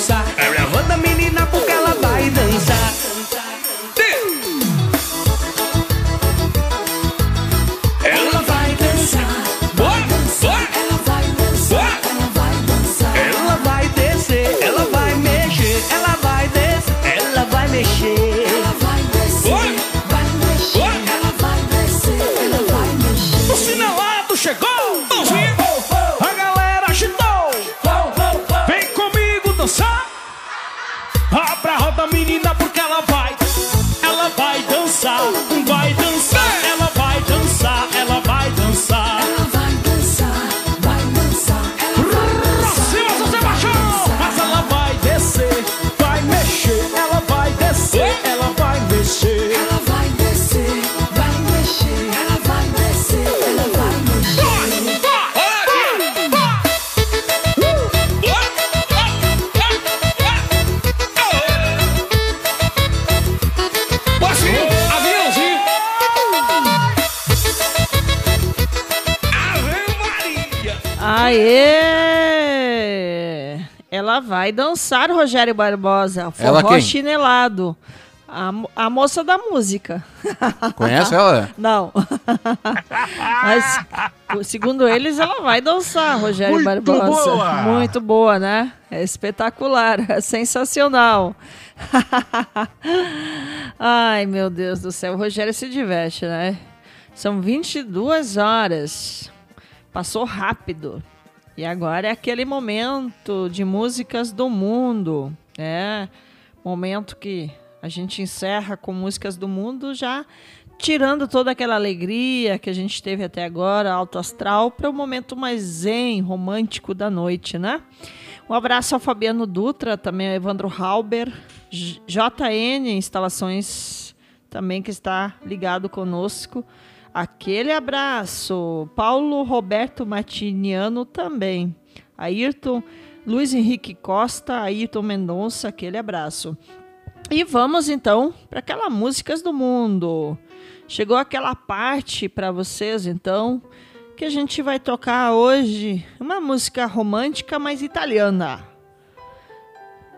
Speaker 14: Gostoso roda, menina, porque ela vai, ela vai dançar, vai vai dançar,
Speaker 2: Rogério Barbosa.
Speaker 24: Ela
Speaker 2: Forró
Speaker 24: quem?
Speaker 2: chinelado. A, a moça da música.
Speaker 24: Conhece ela?
Speaker 2: Não. Mas, segundo eles, ela vai dançar, Rogério
Speaker 24: Muito
Speaker 2: Barbosa.
Speaker 24: boa!
Speaker 2: Muito boa, né? É espetacular, é sensacional. Ai, meu Deus do céu. O Rogério se diverte, né? São 22 horas. Passou rápido. E agora é aquele momento de músicas do mundo. É, momento que a gente encerra com músicas do mundo já tirando toda aquela alegria que a gente teve até agora, alto astral, para o momento mais zen, romântico da noite, né? Um abraço ao Fabiano Dutra, também ao Evandro Halber, JN Instalações também que está ligado conosco. Aquele abraço. Paulo Roberto Martiniano também. Ayrton, Luiz Henrique Costa, Ayrton Mendonça, aquele abraço. E vamos então para aquelas músicas do mundo. Chegou aquela parte para vocês então que a gente vai tocar hoje uma música romântica, mas italiana.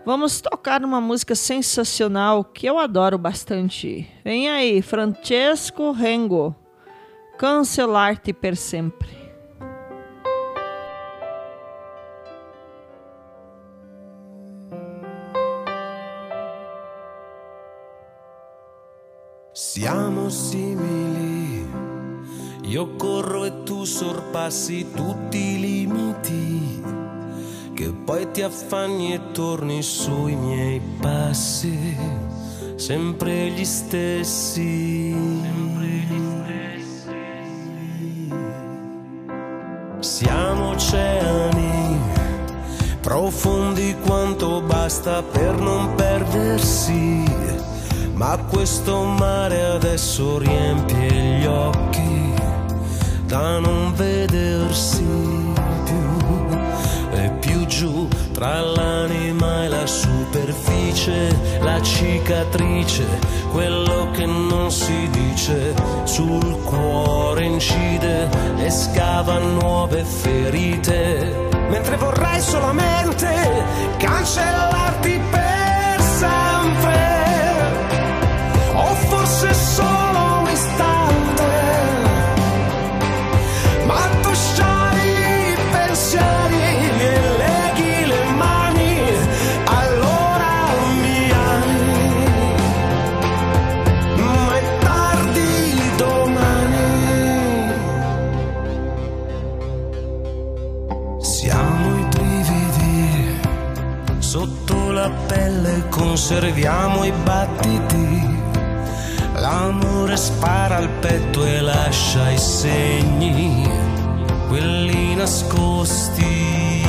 Speaker 2: Vamos tocar uma música sensacional que eu adoro bastante. Vem aí, Francesco Rengo. Cancelar-te per sempre.
Speaker 7: Siamo simili, io corro e tu sorpassi tutti i limiti, che poi ti affanni e torni sui miei passi, sempre gli stessi. Siamo oceani, profondi quanto basta per non perdersi. Ma questo mare adesso riempie gli occhi da non vedersi più. E più giù tra l'anima e la superficie, la cicatrice, quello che non si dice sul cuore incide e scava nuove ferite. Mentre vorrei solamente cancellarti conserviamo i battiti L'amore spara al petto e lascia i segni, quelli nascosti.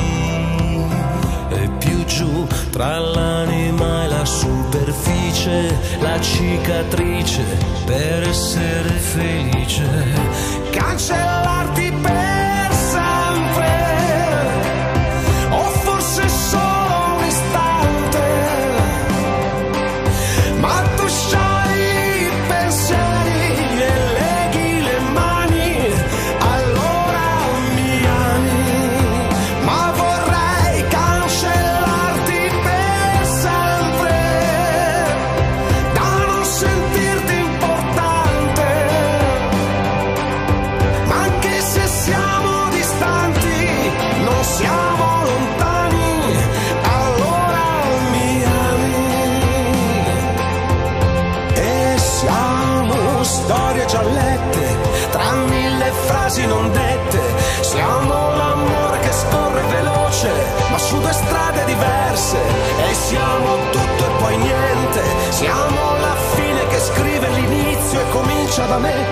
Speaker 7: E più giù tra l'anima e la superficie, la cicatrice per essere felice. Cancellarti per e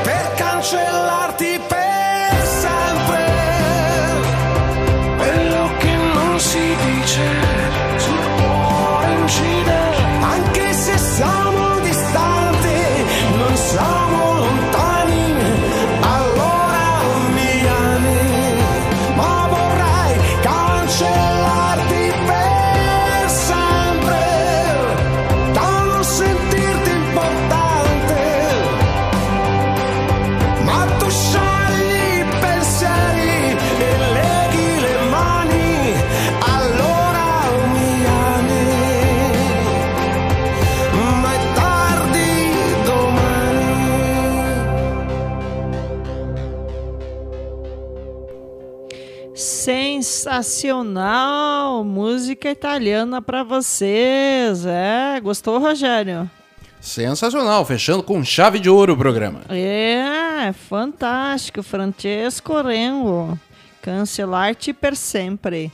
Speaker 2: Sensacional! Música italiana para vocês. É, gostou, Rogério?
Speaker 24: Sensacional, fechando com chave de ouro o programa.
Speaker 2: É, fantástico. Francesco Rengo. Cancelar-te per sempre.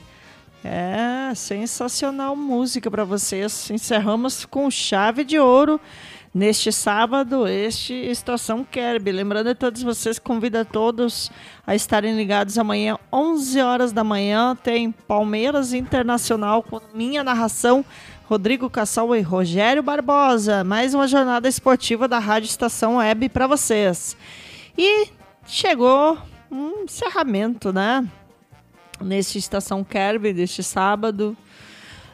Speaker 2: É, sensacional música para vocês. Encerramos com chave de ouro neste sábado, este Estação Kerb. Lembrando a todos vocês, convido a todos a estarem ligados amanhã, 11 horas da manhã, tem Palmeiras Internacional com minha narração, Rodrigo Cassal e Rogério Barbosa. Mais uma jornada esportiva da Rádio Estação Web para vocês. E chegou um encerramento, né? Neste Estação Kerb deste sábado.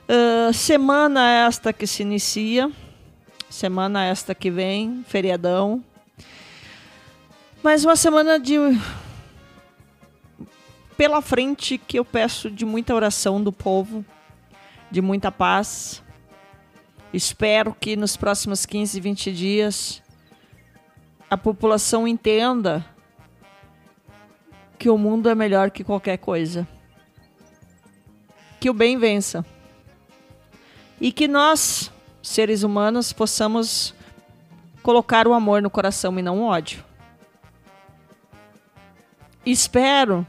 Speaker 2: Uh, semana esta que se inicia Semana esta que vem, feriadão. Mais uma semana de pela frente que eu peço de muita oração do povo, de muita paz. Espero que nos próximos 15, 20 dias a população entenda que o mundo é melhor que qualquer coisa. Que o bem vença. E que nós seres humanos, possamos colocar o amor no coração e não o ódio. Espero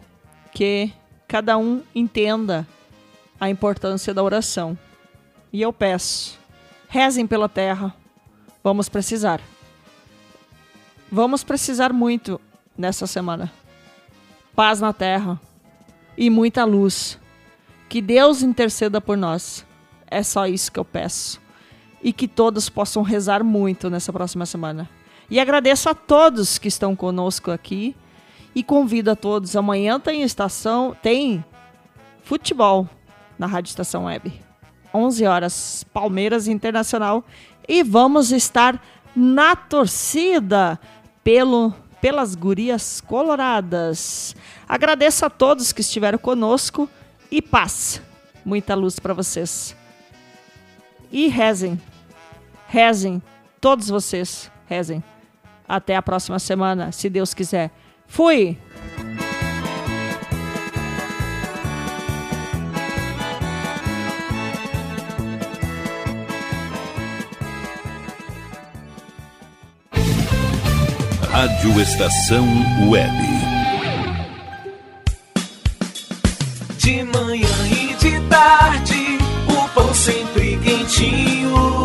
Speaker 2: que cada um entenda a importância da oração. E eu peço, rezem pela terra. Vamos precisar. Vamos precisar muito nessa semana. Paz na terra e muita luz. Que Deus interceda por nós. É só isso que eu peço e que todos possam rezar muito nessa próxima semana. E agradeço a todos que estão conosco aqui e convido a todos. Amanhã tem estação, tem futebol na Rádio Estação Web. 11 horas, Palmeiras Internacional e vamos estar na torcida pelo pelas gurias coloradas. Agradeço a todos que estiveram conosco e paz. Muita luz para vocês. E rezem Rezem, todos vocês, rezem. Até a próxima semana, se Deus quiser. Fui!
Speaker 32: Rádio Estação Web.
Speaker 8: De manhã e de tarde, o pão sempre quentinho